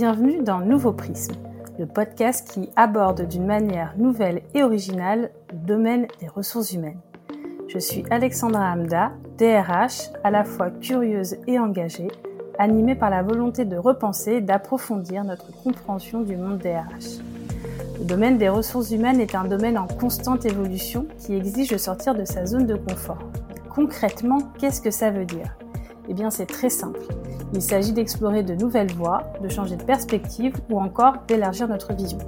Bienvenue dans Nouveau Prisme, le podcast qui aborde d'une manière nouvelle et originale le domaine des ressources humaines. Je suis Alexandra Hamda, DRH, à la fois curieuse et engagée, animée par la volonté de repenser et d'approfondir notre compréhension du monde DRH. Le domaine des ressources humaines est un domaine en constante évolution qui exige de sortir de sa zone de confort. Concrètement, qu'est-ce que ça veut dire? Eh bien, c'est très simple. Il s'agit d'explorer de nouvelles voies, de changer de perspective ou encore d'élargir notre vision.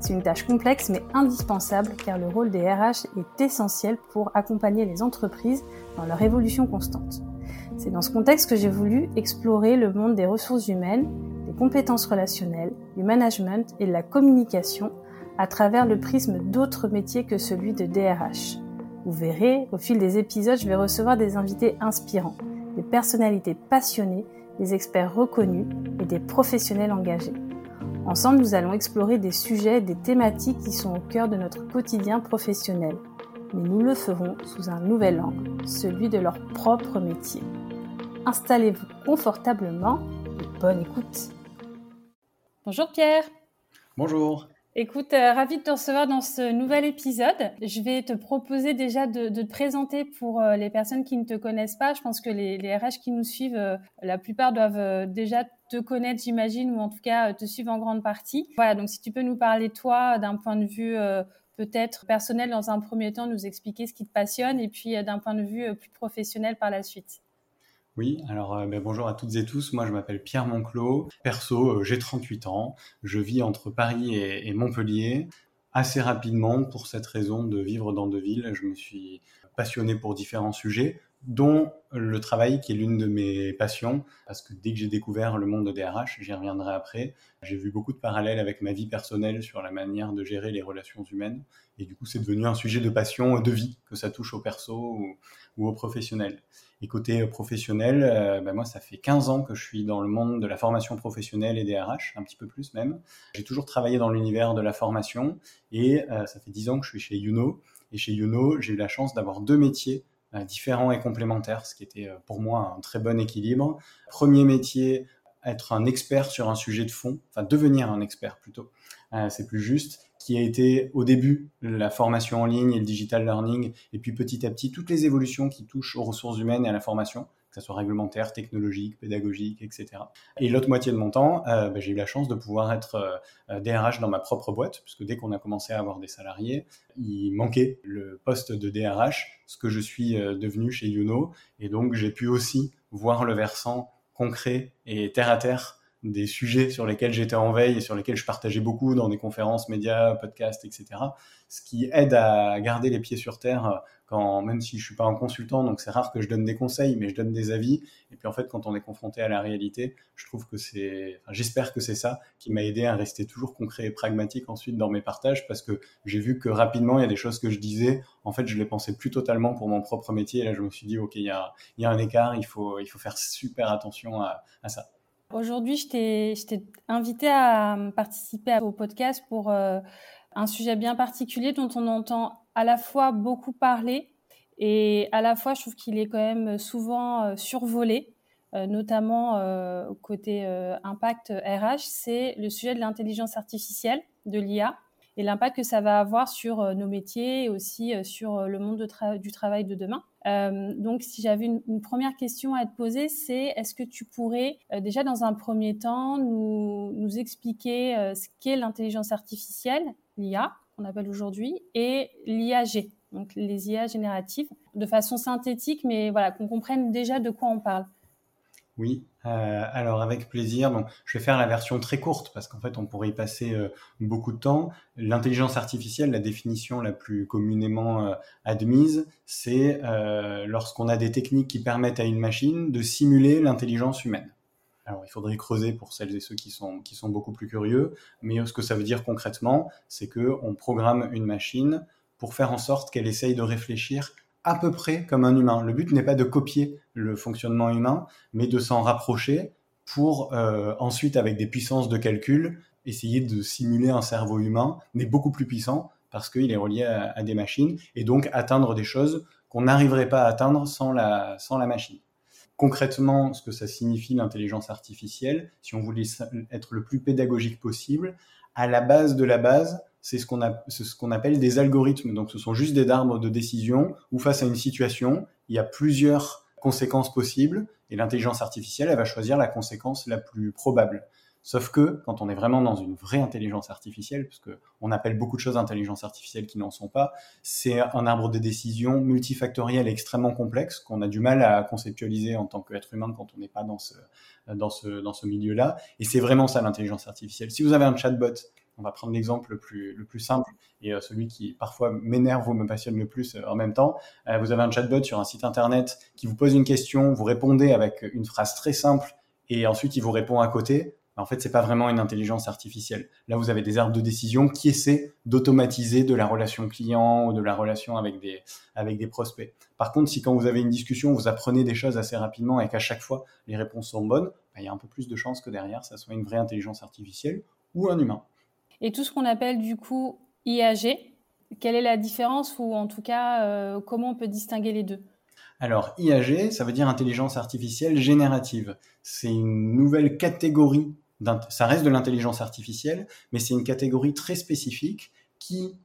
C'est une tâche complexe mais indispensable car le rôle des RH est essentiel pour accompagner les entreprises dans leur évolution constante. C'est dans ce contexte que j'ai voulu explorer le monde des ressources humaines, des compétences relationnelles, du management et de la communication à travers le prisme d'autres métiers que celui de DRH. Vous verrez, au fil des épisodes, je vais recevoir des invités inspirants, des personnalités passionnées, des experts reconnus et des professionnels engagés. Ensemble, nous allons explorer des sujets, des thématiques qui sont au cœur de notre quotidien professionnel. Mais nous le ferons sous un nouvel angle, celui de leur propre métier. Installez-vous confortablement et bonne écoute. Bonjour Pierre. Bonjour. Écoute, euh, ravi de te recevoir dans ce nouvel épisode. Je vais te proposer déjà de, de te présenter pour euh, les personnes qui ne te connaissent pas. Je pense que les, les RH qui nous suivent, euh, la plupart doivent euh, déjà te connaître, j'imagine, ou en tout cas te suivre en grande partie. Voilà, donc si tu peux nous parler toi d'un point de vue peut-être personnel dans un premier temps, nous expliquer ce qui te passionne, et puis d'un point de vue plus professionnel par la suite. Oui, alors euh, ben, bonjour à toutes et tous. Moi, je m'appelle Pierre Monclos. Perso, euh, j'ai 38 ans. Je vis entre Paris et, Montpellier. Assez rapidement, pour cette raison de vivre dans deux villes, je me suis passionné pour différents sujets, dont le travail qui est l'une de mes passions, parce que dès que j'ai découvert le monde de DRH, j'y reviendrai après, j'ai vu beaucoup de parallèles avec ma vie personnelle sur la manière de gérer les relations humaines, et du coup c'est devenu un sujet de passion, de vie, que ça touche au perso ou, ou au professionnel. Et côté professionnel, euh, ben moi, ça fait 15 ans que je suis dans le monde de la formation professionnelle et des RH, un petit peu plus même. J'ai toujours travaillé dans l'univers de la formation et euh, ça fait 10 ans que je suis chez Youno. Et chez Youno, j'ai eu la chance d'avoir deux métiers euh, différents et complémentaires, ce qui était euh, pour moi un très bon équilibre. Premier métier, être un expert sur un sujet de fond, enfin devenir un expert plutôt, euh, c'est plus juste qui a été au début la formation en ligne et le digital learning, et puis petit à petit toutes les évolutions qui touchent aux ressources humaines et à la formation, que ce soit réglementaire, technologique, pédagogique, etc. Et l'autre moitié de mon temps, euh, bah, j'ai eu la chance de pouvoir être euh, DRH dans ma propre boîte, puisque dès qu'on a commencé à avoir des salariés, il manquait le poste de DRH, ce que je suis euh, devenu chez Youno, et donc j'ai pu aussi voir le versant concret et terre à terre des sujets sur lesquels j'étais en veille et sur lesquels je partageais beaucoup dans des conférences, médias, podcasts, etc. Ce qui aide à garder les pieds sur terre quand, même si je suis pas un consultant, donc c'est rare que je donne des conseils, mais je donne des avis. Et puis en fait, quand on est confronté à la réalité, je trouve que c'est, j'espère que c'est ça qui m'a aidé à rester toujours concret et pragmatique ensuite dans mes partages parce que j'ai vu que rapidement, il y a des choses que je disais, en fait, je les pensais plus totalement pour mon propre métier. Et là, je me suis dit, OK, il y a, un écart, il faut, il faut faire super attention à ça. Aujourd'hui, je t'ai invité à participer au podcast pour euh, un sujet bien particulier dont on entend à la fois beaucoup parler et à la fois, je trouve qu'il est quand même souvent euh, survolé, euh, notamment côté impact RH, c'est le sujet de l'intelligence artificielle, de l'IA, et l'impact que ça va avoir sur nos métiers et aussi sur le monde du travail de demain. Euh, donc, si j'avais une, première question à te poser, c'est est-ce que tu pourrais euh, déjà dans un premier temps nous, nous expliquer euh, ce qu'est l'intelligence artificielle, l'IA, qu'on appelle aujourd'hui, et l'IAG, donc les IA génératives, de façon synthétique, mais voilà, qu'on comprenne déjà de quoi on parle. Oui, euh, alors avec plaisir. Je vais faire la version très courte parce qu'en fait, on pourrait y passer euh, beaucoup de temps. L'intelligence artificielle, la définition la plus communément euh, admise, c'est lorsqu'on a des techniques qui permettent à une machine de simuler l'intelligence humaine. Alors, il faudrait creuser pour celles et ceux qui sont, qui sont beaucoup plus curieux, mais ce que ça veut dire concrètement, c'est que on programme une machine pour faire en sorte qu'elle essaye de réfléchir à peu près comme un humain. Le but n'est pas de copier le fonctionnement humain, mais de s'en rapprocher pour euh, ensuite, avec des puissances de calcul, essayer de simuler un cerveau humain, mais beaucoup plus puissant, parce qu'il est relié à, des machines, et donc atteindre des choses qu'on n'arriverait pas à atteindre sans la machine. concrètement ce que ça signifie l'intelligence artificielle, si on voulait être le plus pédagogique possible, à la base de la base, c'est ce qu'on qu'on appelle des algorithmes. Donc ce sont juste des arbres de décision où face à une situation, il y a plusieurs conséquences possibles et l'intelligence artificielle, elle va choisir la conséquence la plus probable. Sauf que quand on est vraiment dans une vraie intelligence artificielle, parce que on appelle beaucoup de choses intelligence artificielle qui n'en sont pas, c'est un arbre de décision multifactoriel extrêmement complexe qu'on a du mal à conceptualiser en tant qu'être humain quand on n'est pas dans ce, dans ce, dans ce milieu-là. Et c'est vraiment ça l'intelligence artificielle. Si vous avez un chatbot, on va prendre l'exemple le plus, le plus simple et euh, celui qui parfois m'énerve ou me passionne le plus euh, en même temps. Euh, vous avez un chatbot sur un site internet qui vous pose une question, vous répondez avec une phrase très simple et ensuite il vous répond à côté en fait, c'est pas vraiment une intelligence artificielle. Là, vous avez des arbres de décision qui essaient d'automatiser de la relation client ou de la relation avec des, avec des prospects. Par contre, si quand vous avez une discussion, vous apprenez des choses assez rapidement et qu'à chaque fois, les réponses sont bonnes, bah, il y a un peu plus de chances que derrière, ça soit une vraie intelligence artificielle ou un humain. Et tout ce qu'on appelle du coup IAG, quelle est la différence ou en tout cas, euh, comment on peut distinguer les deux? Alors, IAG, ça veut dire intelligence artificielle générative. C'est une nouvelle catégorie ça reste de l'intelligence artificielle, mais c'est une catégorie très spécifique qui,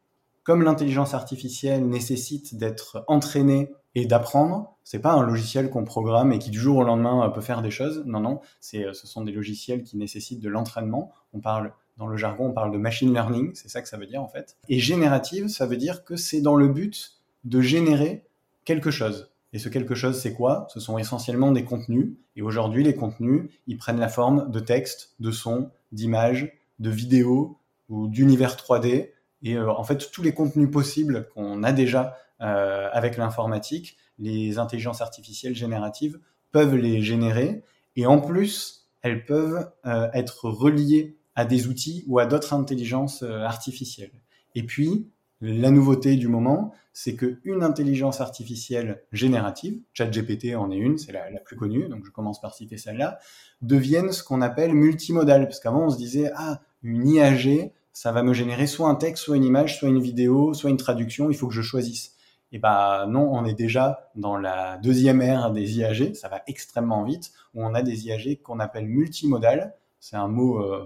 comme l'intelligence artificielle nécessite d'être entraînée et d'apprendre, c'est pas un logiciel qu'on programme et qui du jour au lendemain peut faire des choses. Non, non, c'est, ce sont des logiciels qui nécessitent de l'entraînement. On parle dans le jargon, on parle de machine learning, c'est ça que ça veut dire en fait. Et générative, ça veut dire que c'est dans le but de générer quelque chose. Et ce quelque chose, c'est quoi? Ce sont essentiellement des contenus. Et aujourd'hui, les contenus, ils prennent la forme de textes, de sons, d'images, de vidéos ou d'univers 3D. Et euh, en fait, tous les contenus possibles qu'on a déjà euh, avec l'informatique, les intelligences artificielles génératives peuvent les générer. Et en plus, elles peuvent euh, être reliées à des outils ou à d'autres intelligences artificielles. Et puis, la nouveauté du moment, c'est qu'une intelligence artificielle générative, ChatGPT en est une, c'est la, plus connue, donc je commence par citer celle-là, devienne ce qu'on appelle multimodal. Parce qu'avant, on se disait, ah, une IAG, ça va me générer soit un texte, soit une image, soit une vidéo, soit une traduction, il faut que je choisisse. Et bah non, on est déjà dans la deuxième ère des IAG, ça va extrêmement vite, où on a des IAG qu'on appelle multimodal. C'est un mot euh,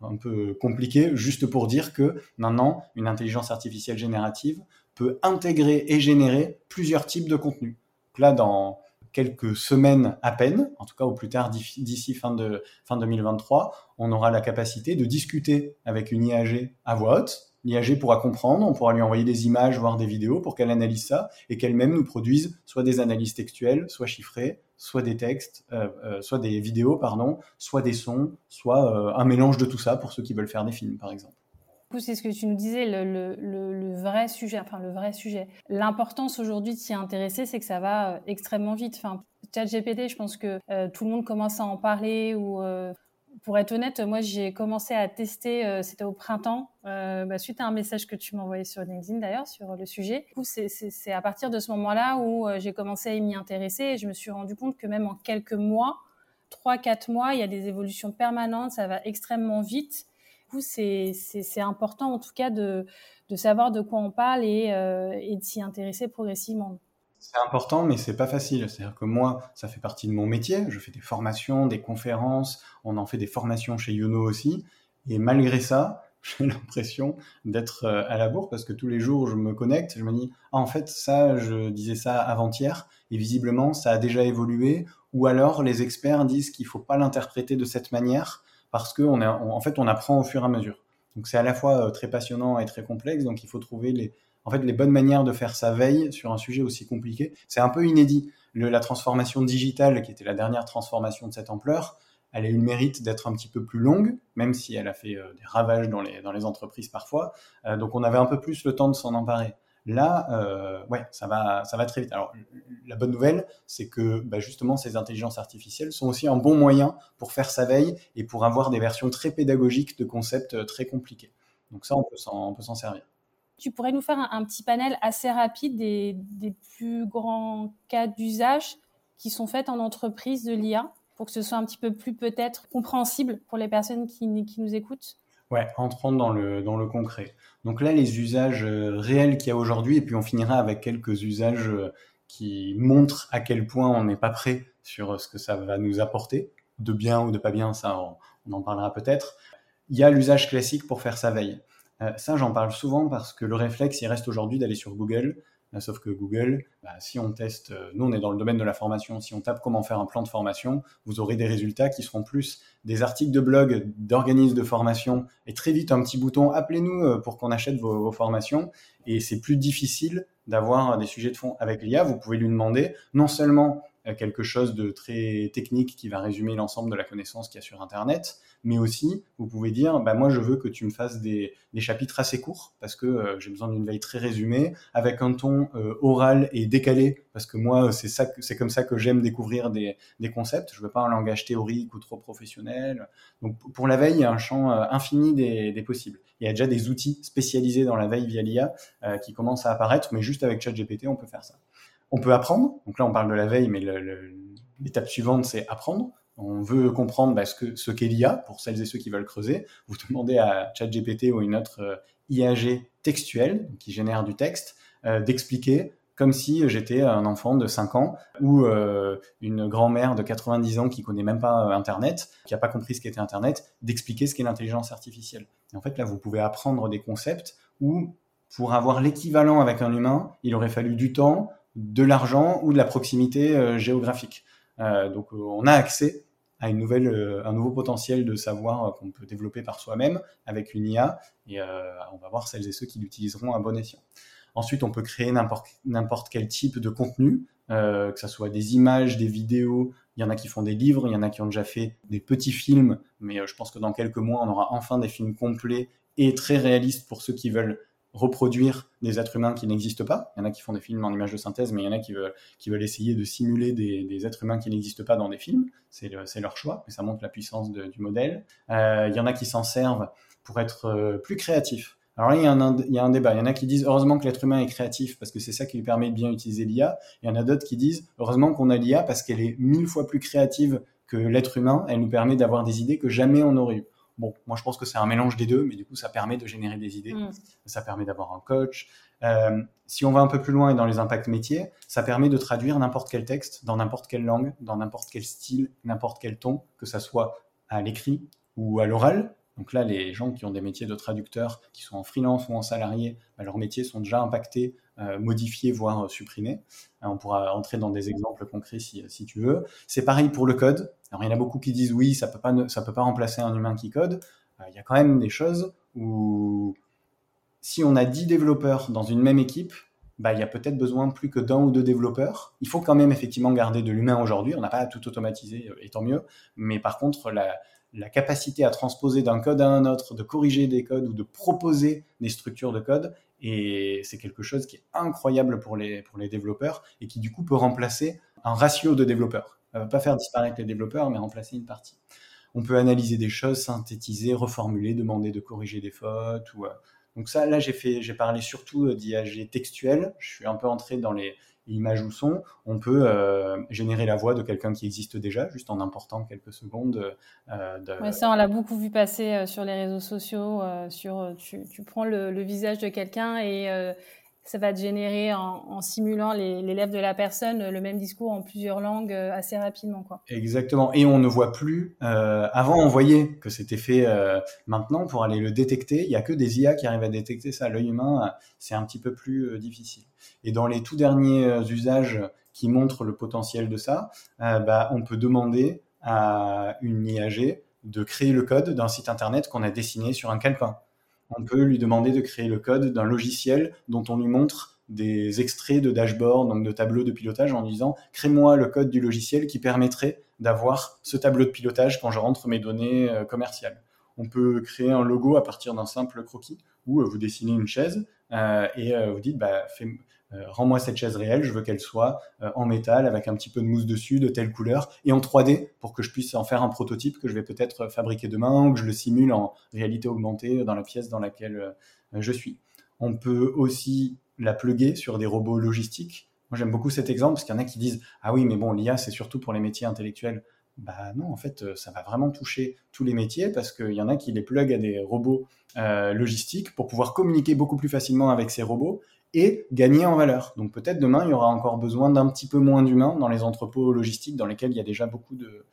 un peu compliqué, juste pour dire que maintenant, une intelligence artificielle générative peut intégrer et générer plusieurs types de contenus. là, dans quelques semaines à peine, en tout cas au plus tard d'ici fin, de, fin 2023, on aura la capacité de discuter avec une IAG à voix haute. L'IAG pourra comprendre, on pourra lui envoyer des images, voire des vidéos pour qu'elle analyse ça et qu'elle-même nous produise soit des analyses textuelles, soit chiffrées, soit des textes, euh, euh, soit des vidéos, pardon, soit des sons, soit euh, un mélange de tout ça pour ceux qui veulent faire des films, par exemple. C'est ce que tu nous disais, le, vrai sujet, enfin le vrai sujet. L'importance aujourd'hui de s'y intéresser, c'est que ça va extrêmement vite. Enfin, ChatGPT, je pense que tout le monde commence à en parler ou pour être honnête, moi j'ai commencé à tester, euh, c'était au printemps, euh, bah, suite à un message que tu m'as envoyé sur LinkedIn d'ailleurs sur le sujet. Du coup, c'est à partir de ce moment-là où euh, j'ai commencé à m'y intéresser et je me suis rendu compte que même en quelques mois, 3-4 mois, il y a des évolutions permanentes, ça va extrêmement vite. Du coup, c'est important en tout cas de, savoir de quoi on parle et de s'y intéresser progressivement. C'est important, mais c'est pas facile. C'est-à-dire que moi, ça fait partie de mon métier. Je fais des formations, des conférences. On en fait des formations chez Yono aussi. Et malgré ça, j'ai l'impression d'être euh, à la bourre parce que tous les jours, je me connecte. Je me dis, ah, en fait, ça, je disais ça avant-hier. Et visiblement, ça a déjà évolué. Ou alors, les experts disent qu'il faut pas l'interpréter de cette manière parce qu'en en fait, on apprend au fur et à mesure. Donc, c'est à la fois euh, très passionnant et très complexe. Donc, il faut trouver les, en fait, les bonnes manières de faire sa veille sur un sujet aussi compliqué. C'est un peu inédit. la transformation digitale, qui était la dernière transformation de cette ampleur, elle a eu le mérite d'être un petit peu plus longue, même si elle a fait euh, des ravages dans les, entreprises parfois. Euh, donc on avait un peu plus le temps de s'en emparer. Là, euh, ouais, ça va, ça va très vite. Alors, la bonne nouvelle, c'est que bah, justement, ces intelligences artificielles sont aussi un bon moyen pour faire sa veille et pour avoir des versions très pédagogiques de concepts très compliqués. Donc ça, on peut s'en servir tu pourrais nous faire un, petit panel assez rapide des, plus grands cas d'usage qui sont faits en entreprise de l'IA pour que ce soit un petit peu plus peut-être compréhensible pour les personnes qui, nous écoutent Ouais, entrons dans le, dans le concret. Donc là, les usages euh, réels qu'il y a aujourd'hui, et puis on finira avec quelques usages euh, qui montrent à quel point on n'est pas prêt sur ce que ça va nous apporter, de bien ou de pas bien, ça on, en parlera peut-être. Il y a l'usage classique pour faire sa veille. Euh, ça, j'en parle souvent parce que le réflexe, il reste aujourd'hui d'aller sur Google. Euh, sauf que Google, bah, si on teste, euh, nous on est dans le domaine de la formation, si on tape comment faire un plan de formation, vous aurez des résultats qui seront plus des articles de blog d'organismes de formation et très vite un petit bouton appelez-nous pour qu'on achète vos, vos, formations et c'est plus difficile d'avoir des sujets de fond. Avec l'IA, vous pouvez lui demander non seulement quelque chose de très technique qui va résumer l'ensemble de la connaissance qu'il y a sur Internet, mais aussi vous pouvez dire, bah, moi je veux que tu me fasses des, chapitres assez courts, parce que euh, j'ai besoin d'une veille très résumée, avec un ton euh, oral et décalé, parce que moi c'est ça, c'est comme ça que j'aime découvrir des, concepts. Je veux pas un langage théorique ou trop professionnel. Donc pour la veille, il y a un champ euh, infini des, des possibles. Il y a déjà des outils spécialisés dans la veille via l'IA qui commencent à apparaître, mais juste avec ChatGPT, on peut faire ça. On peut apprendre. Donc là, on parle de la veille, mais l'étape suivante, c'est apprendre. On veut comprendre bah, ce qu'est l'IA pour celles et ceux qui veulent creuser. Vous demandez à ChatGPT ou une autre euh, IAG textuelle qui génère du texte euh, d'expliquer comme si j'étais un enfant de 5 ans ou euh, une grand-mère de 90 ans qui connaît même pas Internet, qui n'a pas compris ce qu'était Internet, d'expliquer ce qu'est l'intelligence artificielle. Et en fait, là, vous pouvez apprendre des concepts où, pour avoir l'équivalent avec un humain, il aurait fallu du temps, de l'argent ou de la proximité euh, géographique. Euh, donc euh, on a accès à une nouvelle, un nouveau potentiel de savoir qu'on peut développer par soi-même avec une IA et on va voir celles et ceux qui l'utiliseront à bon escient. Ensuite, on peut créer n'importe quel type de contenu, que ce soit des images, des vidéos. Il y en a qui font des livres, il y en a qui ont déjà fait des petits films, mais je pense que dans quelques mois, on aura enfin des films complets et très réalistes pour ceux qui veulent reproduire des êtres humains qui n'existent pas. Il y en a qui font des films en images de synthèse, mais il y en a qui veulent, essayer de simuler des, êtres humains qui n'existent pas dans des films. C'est leur choix, mais ça montre la puissance du modèle. Euh, il y en a qui s'en servent pour être euh, plus créatifs. Alors là, il y, a un, il y a un débat. Il y en a qui disent heureusement que l'être humain est créatif parce que c'est ça qui lui permet de bien utiliser l'IA. Il y en a d'autres qui disent heureusement qu'on a l'IA parce qu'elle est mille fois plus créative que l'être humain. Elle nous permet d'avoir des idées que jamais on n'aurait eues. Bon, moi je pense que c'est un mélange des deux, mais du coup ça permet de générer des idées, mm. ça permet d'avoir un coach. Euh, si on va un peu plus loin et dans les impacts métiers, ça permet de traduire n'importe quel texte dans n'importe quelle langue, dans n'importe quel style, n'importe quel ton, que ça soit à l'écrit ou à l'oral. Donc là, les gens qui ont des métiers de traducteurs, qui sont en freelance ou en salarié, bah, leurs métiers sont déjà impactés, euh, modifiés, voire supprimés. Euh, on pourra entrer dans des exemples concrets si, si tu veux. C'est pareil pour le code. Alors il y en a beaucoup qui disent oui, ça peut pas, ça peut pas remplacer un humain qui code. Euh, il y a quand même des choses où si on a 10 développeurs dans une même équipe, bah, il y a peut-être besoin plus que d'un ou deux développeurs. Il faut quand même effectivement garder de l'humain aujourd'hui. On n'a pas tout automatiser, et tant mieux. Mais par contre, la, la capacité à transposer d'un code à un autre, de corriger des codes ou de proposer des structures de code, et c'est quelque chose qui est incroyable pour les, pour les développeurs et qui du coup peut remplacer un ratio de développeurs. Va pas faire disparaître les développeurs, mais remplacer une partie. On peut analyser des choses, synthétiser, reformuler, demander de corriger des fautes. Ou, euh, Donc ça, là, j'ai fait, j'ai parlé surtout d'IAG textuel. Je suis un peu entré dans les, image ou son, on peut euh, générer la voix de quelqu'un qui existe déjà, juste en important quelques secondes. Euh, de... ça, on l'a beaucoup vu passer euh, sur les réseaux sociaux. sur, tu, prends le, visage de quelqu'un et ça va te générer en, simulant les, lèvres de la personne le même discours en plusieurs langues assez rapidement. Quoi. Exactement. Et on ne voit plus. avant, on voyait que c'était fait. maintenant, pour aller le détecter, il n'y a que des IA qui arrivent à détecter ça. L'œil humain, c'est un petit peu plus difficile. Et dans les tout derniers euh, usages qui montrent le potentiel de ça, euh, bah, on peut demander à une IAG de créer le code d'un site internet qu'on a dessiné sur un calepin. On peut lui demander de créer le code d'un logiciel dont on lui montre des extraits de dashboard, donc de tableaux de pilotage, en disant crée-moi le code du logiciel qui permettrait d'avoir ce tableau de pilotage quand je rentre mes données euh, commerciales. On peut créer un logo à partir d'un simple croquis où vous dessinez une chaise et vous dites bah, fais, euh, rends-moi cette chaise réelle, je veux qu'elle soit euh, en métal avec un petit peu de mousse dessus, de telle couleur, et en 3D pour que je puisse en faire un prototype que je vais peut-être fabriquer demain ou que je le simule en réalité augmentée dans la pièce dans laquelle euh, je suis. On peut aussi la pluguer sur des robots logistiques. Moi, j'aime beaucoup cet exemple parce qu'il y en a qui disent Ah oui, mais bon, l'IA, c'est surtout pour les métiers intellectuels. Bah non, en fait, ça va vraiment toucher tous les métiers parce qu'il y en a qui les pluguent à des robots logistiques pour pouvoir communiquer beaucoup plus facilement avec ces robots et gagner en valeur. Donc peut-être demain, il y aura encore besoin d'un petit peu moins d'humains dans les entrepôts logistiques dans lesquels il y a déjà beaucoup de,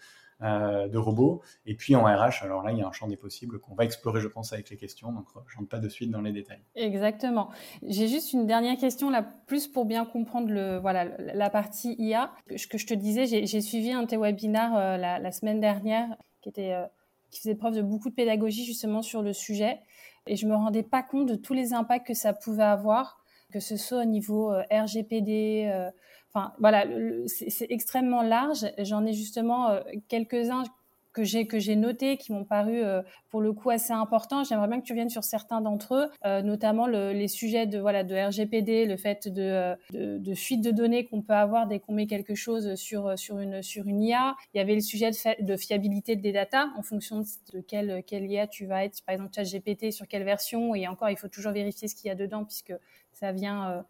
euh, robots. Et puis en RH, alors là, il y a un champ des possibles qu'on va explorer, je pense, avec les questions. Donc je rentre pas de suite dans les détails. Exactement. J'ai juste une dernière question là, plus pour bien comprendre le, voilà, la partie IA. Ce que je te disais, j'ai suivi un de tes webinaires euh, la, semaine dernière qui était euh, qui faisait preuve de beaucoup de pédagogie justement sur le sujet. Et je me rendais pas compte de tous les impacts que ça pouvait avoir que ce soit au niveau euh, RGPD. Euh, enfin, voilà, c'est extrêmement large. J'en ai justement euh, quelques-uns que j'ai que j'ai notés qui m'ont paru pour le coup assez importants. J'aimerais bien que tu viennes sur certains d'entre eux, notamment les sujets de voilà de RGPD, le fait de, de, fuite de données qu'on peut avoir dès qu'on met quelque chose sur sur une sur une IA. Il y avait le sujet de, de fiabilité des data en fonction de quelle quelle IA tu vas être, par exemple ChatGPT sur quelle version et encore il faut toujours vérifier ce qu'il y a dedans puisque ça vient euh,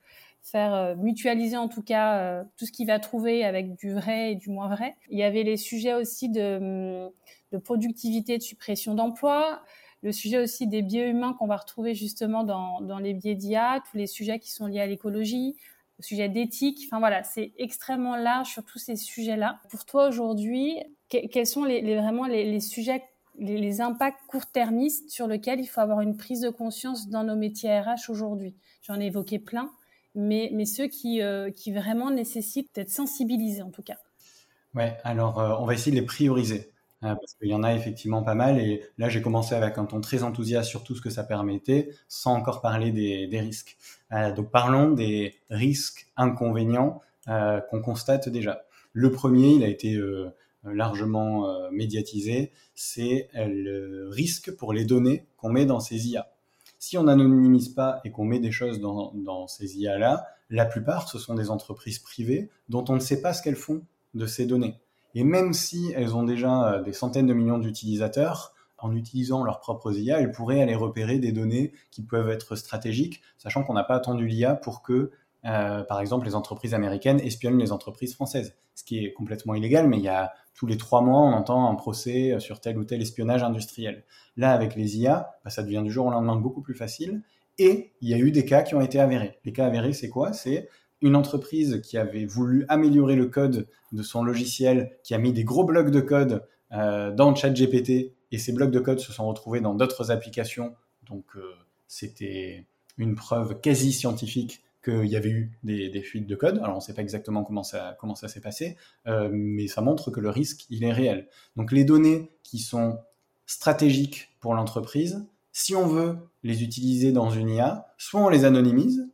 faire euh, mutualiser en tout cas euh, tout ce qu'il va trouver avec du vrai et du moins vrai. Il y avait les sujets aussi de, hum, de productivité, de suppression d'emplois, le sujet aussi des biais humains qu'on va retrouver justement dans, les biais d'IA, tous les sujets qui sont liés à l'écologie, le sujet d'éthique. Enfin voilà, c'est extrêmement large sur tous ces sujets-là. Pour toi aujourd'hui, quels sont vraiment les sujets les, impacts court-termistes sur lesquels il faut avoir une prise de conscience dans nos métiers RH aujourd'hui J'en ai évoqué plein, mais, mais ceux qui, euh, qui vraiment nécessitent d'être sensibilisés en tout cas. Ouais, alors euh, on va essayer de les prioriser. Hein, parce qu'il y en a effectivement pas mal. Et là, j'ai commencé avec un ton très enthousiaste sur tout ce que ça permettait, sans encore parler des, des risques. Euh, donc parlons des risques inconvénients qu'on constate déjà. Le premier, il a été largement médiatisé, c'est le risque pour les données qu'on met dans ces IA. Si on n'anonymise pas et qu'on met des choses dans, ces IA-là, la plupart, ce sont des entreprises privées dont on ne sait pas ce qu'elles font de ces données. Et même si elles ont déjà euh, des centaines de millions d'utilisateurs, en utilisant leurs propres IA, elles pourraient aller repérer des données qui peuvent être stratégiques, sachant qu'on n'a pas attendu l'IA pour que euh, par exemple, les entreprises américaines espionnent les entreprises françaises, ce qui est complètement illégal, mais il y a tous les trois mois, on entend un procès sur tel ou tel espionnage industriel. Là, avec les IA, bah, ça devient du jour au lendemain beaucoup plus facile, et il y a eu des cas qui ont été avérés. Les cas avérés, c'est quoi? C'est une entreprise qui avait voulu améliorer le code de son logiciel, qui a mis des gros blocs de code euh, dans ChatGPT, et ces blocs de code se sont retrouvés dans d'autres applications, donc euh, c'était une preuve quasi scientifique qu'il y avait eu des, fuites de code. Alors on ne sait pas exactement comment ça, s'est passé, euh, mais ça montre que le risque, il est réel. Donc les données qui sont stratégiques pour l'entreprise, si on veut les utiliser dans une IA, soit on les anonymise,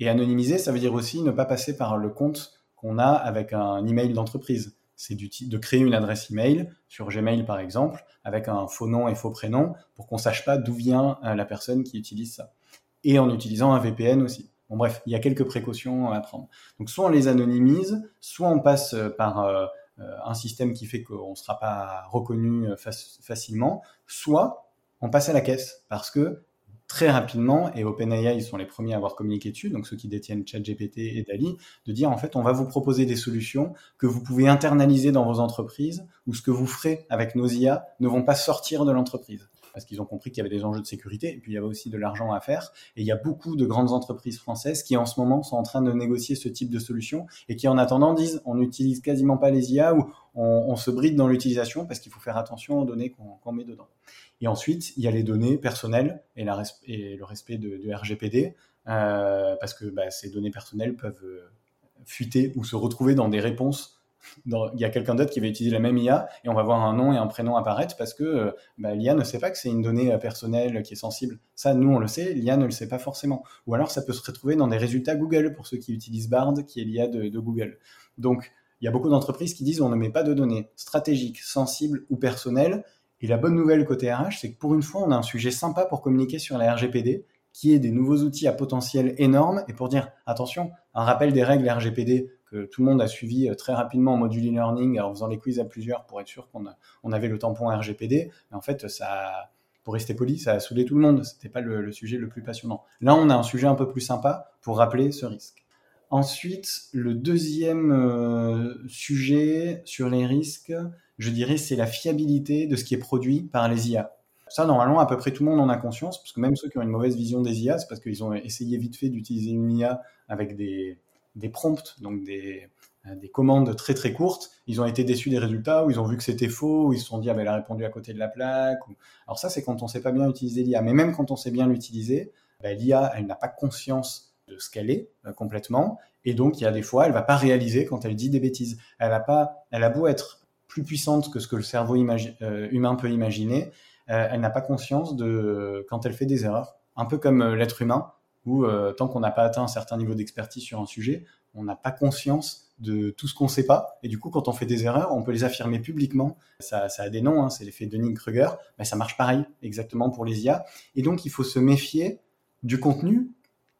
et anonymiser, ça veut dire aussi ne pas passer par le compte qu'on a avec un email d'entreprise. C'est de créer une adresse email sur Gmail par exemple, avec un faux nom et faux prénom, pour qu'on sache pas d'où vient euh, la personne qui utilise ça. Et en utilisant un VPN aussi. Bon, bref, il y a quelques précautions à prendre. Donc, soit on les anonymise, soit on passe euh, par euh, euh, un système qui fait qu'on ne sera pas reconnu facilement, soit on passe à la caisse parce que très rapidement, et OpenAI, sont les premiers à avoir communiqué dessus, donc ceux qui détiennent ChatGPT et DALI, de dire en fait, on va vous proposer des solutions que vous pouvez internaliser dans vos entreprises, ou ce que vous ferez avec nos IA ne vont pas sortir de l'entreprise parce qu'ils ont compris qu'il y avait des enjeux de sécurité, et puis il y avait aussi de l'argent à faire. Et il y a beaucoup de grandes entreprises françaises qui en ce moment sont en train de négocier ce type de solution, et qui en attendant disent on n'utilise quasiment pas les IA, ou on, se bride dans l'utilisation, parce qu'il faut faire attention aux données qu'on met dedans. Et ensuite, il y a les données personnelles et, le respect de, RGPD, euh, parce que bah, ces données personnelles peuvent euh, fuiter ou se retrouver dans des réponses il y a quelqu'un d'autre qui va utiliser la même IA et on va voir un nom et un prénom apparaître parce que euh, bah, l'IA ne sait pas que c'est une donnée euh, personnelle qui est sensible. Ça, nous, on le sait, l'IA ne le sait pas forcément. Ou alors, ça peut se retrouver dans des résultats Google pour ceux qui utilisent Bard, qui est l'IA de, de, Google. Donc, il y a beaucoup d'entreprises qui disent on ne met pas de données stratégiques, sensibles ou personnelles. Et la bonne nouvelle côté RH, c'est que pour une fois, on a un sujet sympa pour communiquer sur la RGPD, qui est des nouveaux outils à potentiel énorme, et pour dire attention, un rappel des règles RGPD que tout le monde a suivi euh, très rapidement en module e-learning en faisant les quiz à plusieurs pour être sûr qu'on on avait le tampon RGPD. Mais en fait, ça, pour rester poli, ça a saoulé tout le monde. C'était pas le, sujet le plus passionnant. Là, on a un sujet un peu plus sympa pour rappeler ce risque. Ensuite, le deuxième euh, sujet sur les risques, je dirais, c'est la fiabilité de ce qui est produit par les IA. Ça, normalement, à peu près tout le monde en a conscience, parce que même ceux qui ont une mauvaise vision des IA, c'est parce qu'ils ont essayé vite fait d'utiliser une IA avec des, des prompts, donc des, euh, des commandes très très courtes, ils ont été déçus des résultats, ou ils ont vu que c'était faux, ou ils se sont dit, ah ben elle a répondu à côté de la plaque. Alors ça, c'est quand on sait pas bien utiliser l'IA. Mais même quand on sait bien l'utiliser, ben, l'IA, elle n'a pas conscience de ce qu'elle est euh, complètement, et donc il y a des fois, elle va pas réaliser quand elle dit des bêtises. Elle a pas, elle a beau être plus puissante que ce que le cerveau euh, humain peut imaginer, elle n'a pas conscience de quand elle fait des erreurs. Un peu comme l'être humain, où tant qu'on n'a pas atteint un certain niveau d'expertise sur un sujet, on n'a pas conscience de tout ce qu'on ne sait pas. Et du coup, quand on fait des erreurs, on peut les affirmer publiquement. Ça, a des noms, hein, c'est l'effet Dunning-Kruger. Mais ça marche pareil, exactement pour les IA. Et donc, il faut se méfier du contenu,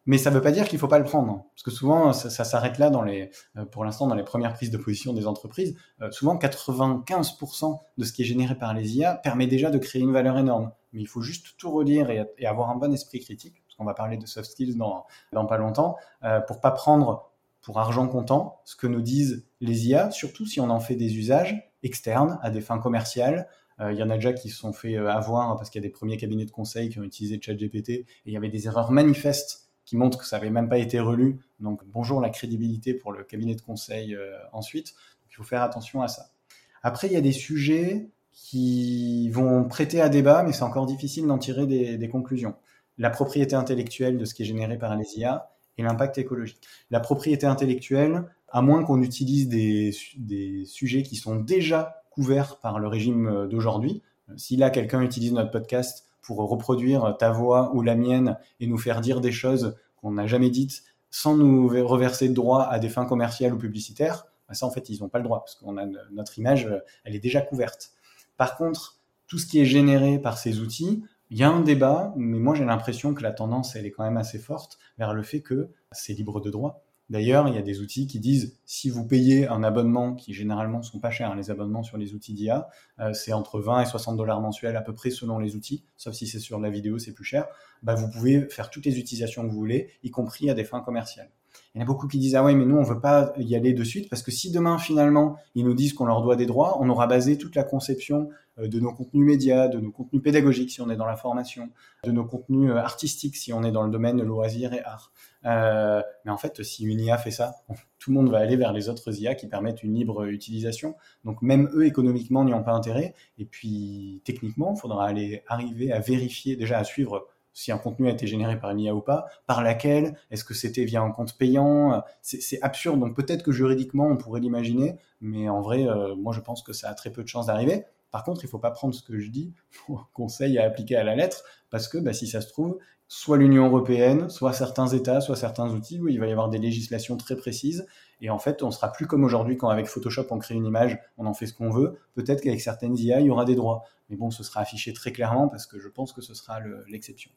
mais ça ne veut pas dire qu'il ne faut pas le prendre. Parce que souvent, ça, s'arrête là, euh, pour l'instant, dans les premières prises de position des entreprises. Euh, souvent, 95% de ce qui est généré par les IA permet déjà de créer une valeur énorme. Mais il faut juste tout relire et, avoir un bon esprit critique, parce qu'on va parler de soft skills dans, pas longtemps, euh, pour pas prendre pour argent comptant ce que nous disent les IA, surtout si on en fait des usages externes à des fins commerciales. Euh, il y en a déjà qui se sont fait euh, avoir parce qu'il y a des premiers cabinets de conseil qui ont utilisé ChatGPT et il y avait des erreurs manifestes qui montrent que ça n'avait même pas été relu. Donc bonjour la crédibilité pour le cabinet de conseil euh, ensuite. il faut faire attention à ça. Après, il y a des sujets qui vont prêter à débat, mais c'est encore difficile d'en tirer des conclusions. La propriété intellectuelle de ce qui est généré par les IA, et l'impact écologique. La propriété intellectuelle, à moins qu'on utilise des, des, sujets qui sont déjà couverts par le régime d'aujourd'hui, si là quelqu'un utilise notre podcast pour reproduire ta voix ou la mienne et nous faire dire des choses qu'on n'a jamais dites sans nous reverser de droit à des fins commerciales ou publicitaires, bah ça en fait ils n'ont pas le droit parce qu'on a notre image, elle est déjà couverte. Par contre, tout ce qui est généré par ces outils, il y a un débat, mais moi j'ai l'impression que la tendance, elle est quand même assez forte vers le fait que c'est libre de droit. D'ailleurs, il y a des outils qui disent si vous payez un abonnement, qui généralement sont pas chers, hein, les abonnements sur les outils d'IA, euh, c'est entre 20 et 60 dollars mensuels à peu près selon les outils, sauf si c'est sur la vidéo, c'est plus cher. Bah, vous pouvez faire toutes les utilisations que vous voulez, y compris à des fins commerciales. Il y en a beaucoup qui disent ah ouais mais nous on veut pas y aller de suite parce que si demain finalement ils nous disent qu'on leur doit des droits, on aura basé toute la conception de nos contenus médias, de nos contenus pédagogiques si on est dans la formation, de nos contenus euh, artistiques si on est dans le domaine loisirs et art. Euh, mais en fait, si une IA fait ça, tout le monde va aller vers les autres IA qui permettent une libre utilisation. Donc même eux économiquement n'y ont pas intérêt. Et puis techniquement, il faudra aller arriver à vérifier, déjà à suivre si un contenu a été généré par une IA ou pas, par laquelle, est-ce que c'était via un compte payant, c'est absurde, donc peut-être que juridiquement on pourrait l'imaginer, mais en vrai, moi je pense que ça a très peu de chances d'arriver. Par contre, il ne faut pas prendre ce que je dis conseil à appliquer à la lettre, parce que bah, si ça se trouve, soit l'Union européenne, soit certains États, soit certains outils où il va y avoir des législations très précises. Et en fait, on sera plus comme aujourd'hui quand avec Photoshop on crée une image, on en fait ce qu'on veut. Peut-être qu'avec certaines IA, il y aura des droits. Mais bon, ce sera affiché très clairement parce que je pense que ce sera l'exception.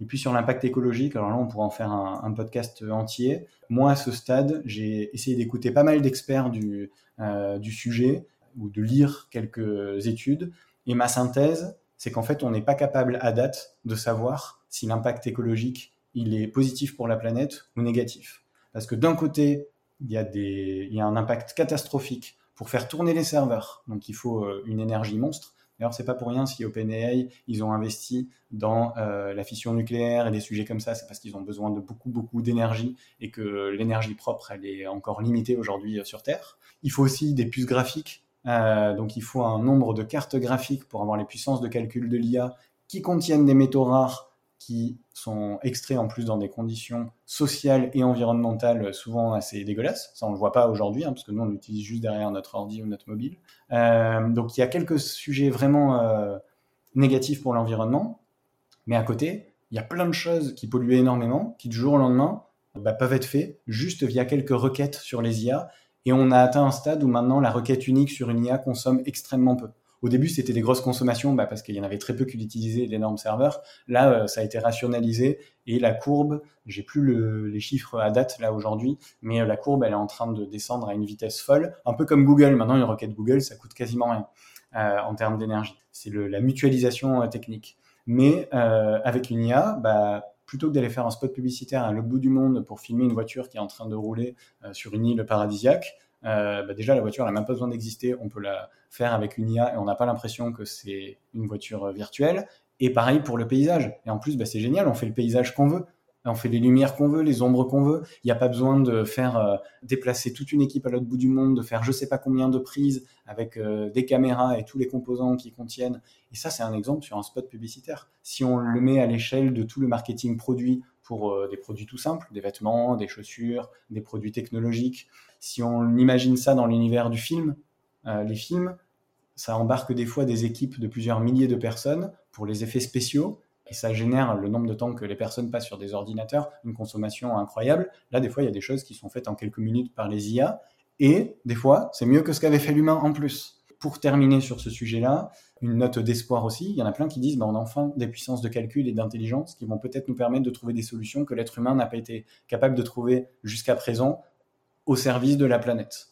Et puis sur l'impact écologique, alors là, on pourra en faire un, podcast entier. Moi, à ce stade, j'ai essayé d'écouter pas mal d'experts du, euh, du sujet ou de lire quelques études. Et ma synthèse, c'est qu'en fait, on n'est pas capable à date de savoir si l'impact écologique, il est positif pour la planète ou négatif. Parce que d'un côté, il y, a des, il y a un impact catastrophique pour faire tourner les serveurs. Donc il faut euh, une énergie monstre. D'ailleurs, c'est pas pour rien si OpenAI ils ont investi dans euh, la fission nucléaire et des sujets comme ça, c'est parce qu'ils ont besoin de beaucoup beaucoup d'énergie et que l'énergie propre elle est encore limitée aujourd'hui euh, sur Terre. Il faut aussi des puces graphiques euh, donc il faut un nombre de cartes graphiques pour avoir les puissances de calcul de l'IA qui contiennent des métaux rares qui sont extraits en plus dans des conditions sociales et environnementales souvent assez dégueulasses. Ça, on ne le voit pas aujourd'hui, hein, parce que nous, on l'utilise juste derrière notre ordi ou notre mobile. Euh, donc, il y a quelques sujets vraiment euh, négatifs pour l'environnement, mais à côté, il y a plein de choses qui polluent énormément, qui du jour au lendemain bah, peuvent être faits juste via quelques requêtes sur les IA et on a atteint un stade où maintenant la requête unique sur une IA consomme extrêmement peu. Au début, c'était des grosses consommations bah, parce qu'il y en avait très peu qui l'utilisaient, l'énorme serveur. Là, euh, ça a été rationalisé et la courbe, j'ai plus les chiffres à date là aujourd'hui, mais euh, la courbe, elle est en train de descendre à une vitesse folle, un peu comme Google. Maintenant, une requête Google, ça coûte quasiment rien euh, en termes d'énergie. C'est la mutualisation technique. Mais avec une IA, bah, plutôt que d'aller faire un spot publicitaire à l'autre bout du monde pour filmer une voiture qui est en train de rouler euh, sur une île paradisiaque, euh, bah déjà la voiture n'a même pas besoin d'exister, on peut la faire avec une IA et on n'a pas l'impression que c'est une voiture virtuelle. Et pareil pour le paysage. Et en plus, bah, c'est génial, on fait le paysage qu'on veut. On fait les lumières qu'on veut, les ombres qu'on veut. Il n'y a pas besoin de faire euh, déplacer toute une équipe à l'autre bout du monde, de faire je sais pas combien de prises avec euh, des caméras et tous les composants qui contiennent. Et ça, c'est un exemple sur un spot publicitaire. Si on le met à l'échelle de tout le marketing produit pour euh, des produits tout simples, des vêtements, des chaussures, des produits technologiques, si on imagine ça dans l'univers du film, les films, ça embarque des fois des équipes de plusieurs milliers de personnes pour les effets spéciaux, et ça génère le nombre de temps que les personnes passent sur des ordinateurs, une consommation incroyable. Là, des fois, il y a des choses qui sont faites en quelques minutes par les IA, et des fois, c'est mieux que ce qu'avait fait l'humain en plus. Pour terminer sur ce sujet-là, une note d'espoir aussi, il y en a plein qui disent bah, on a enfin des puissances de calcul et d'intelligence qui vont peut-être nous permettre de trouver des solutions que l'être humain n'a pas été capable de trouver jusqu'à présent au service de la planète.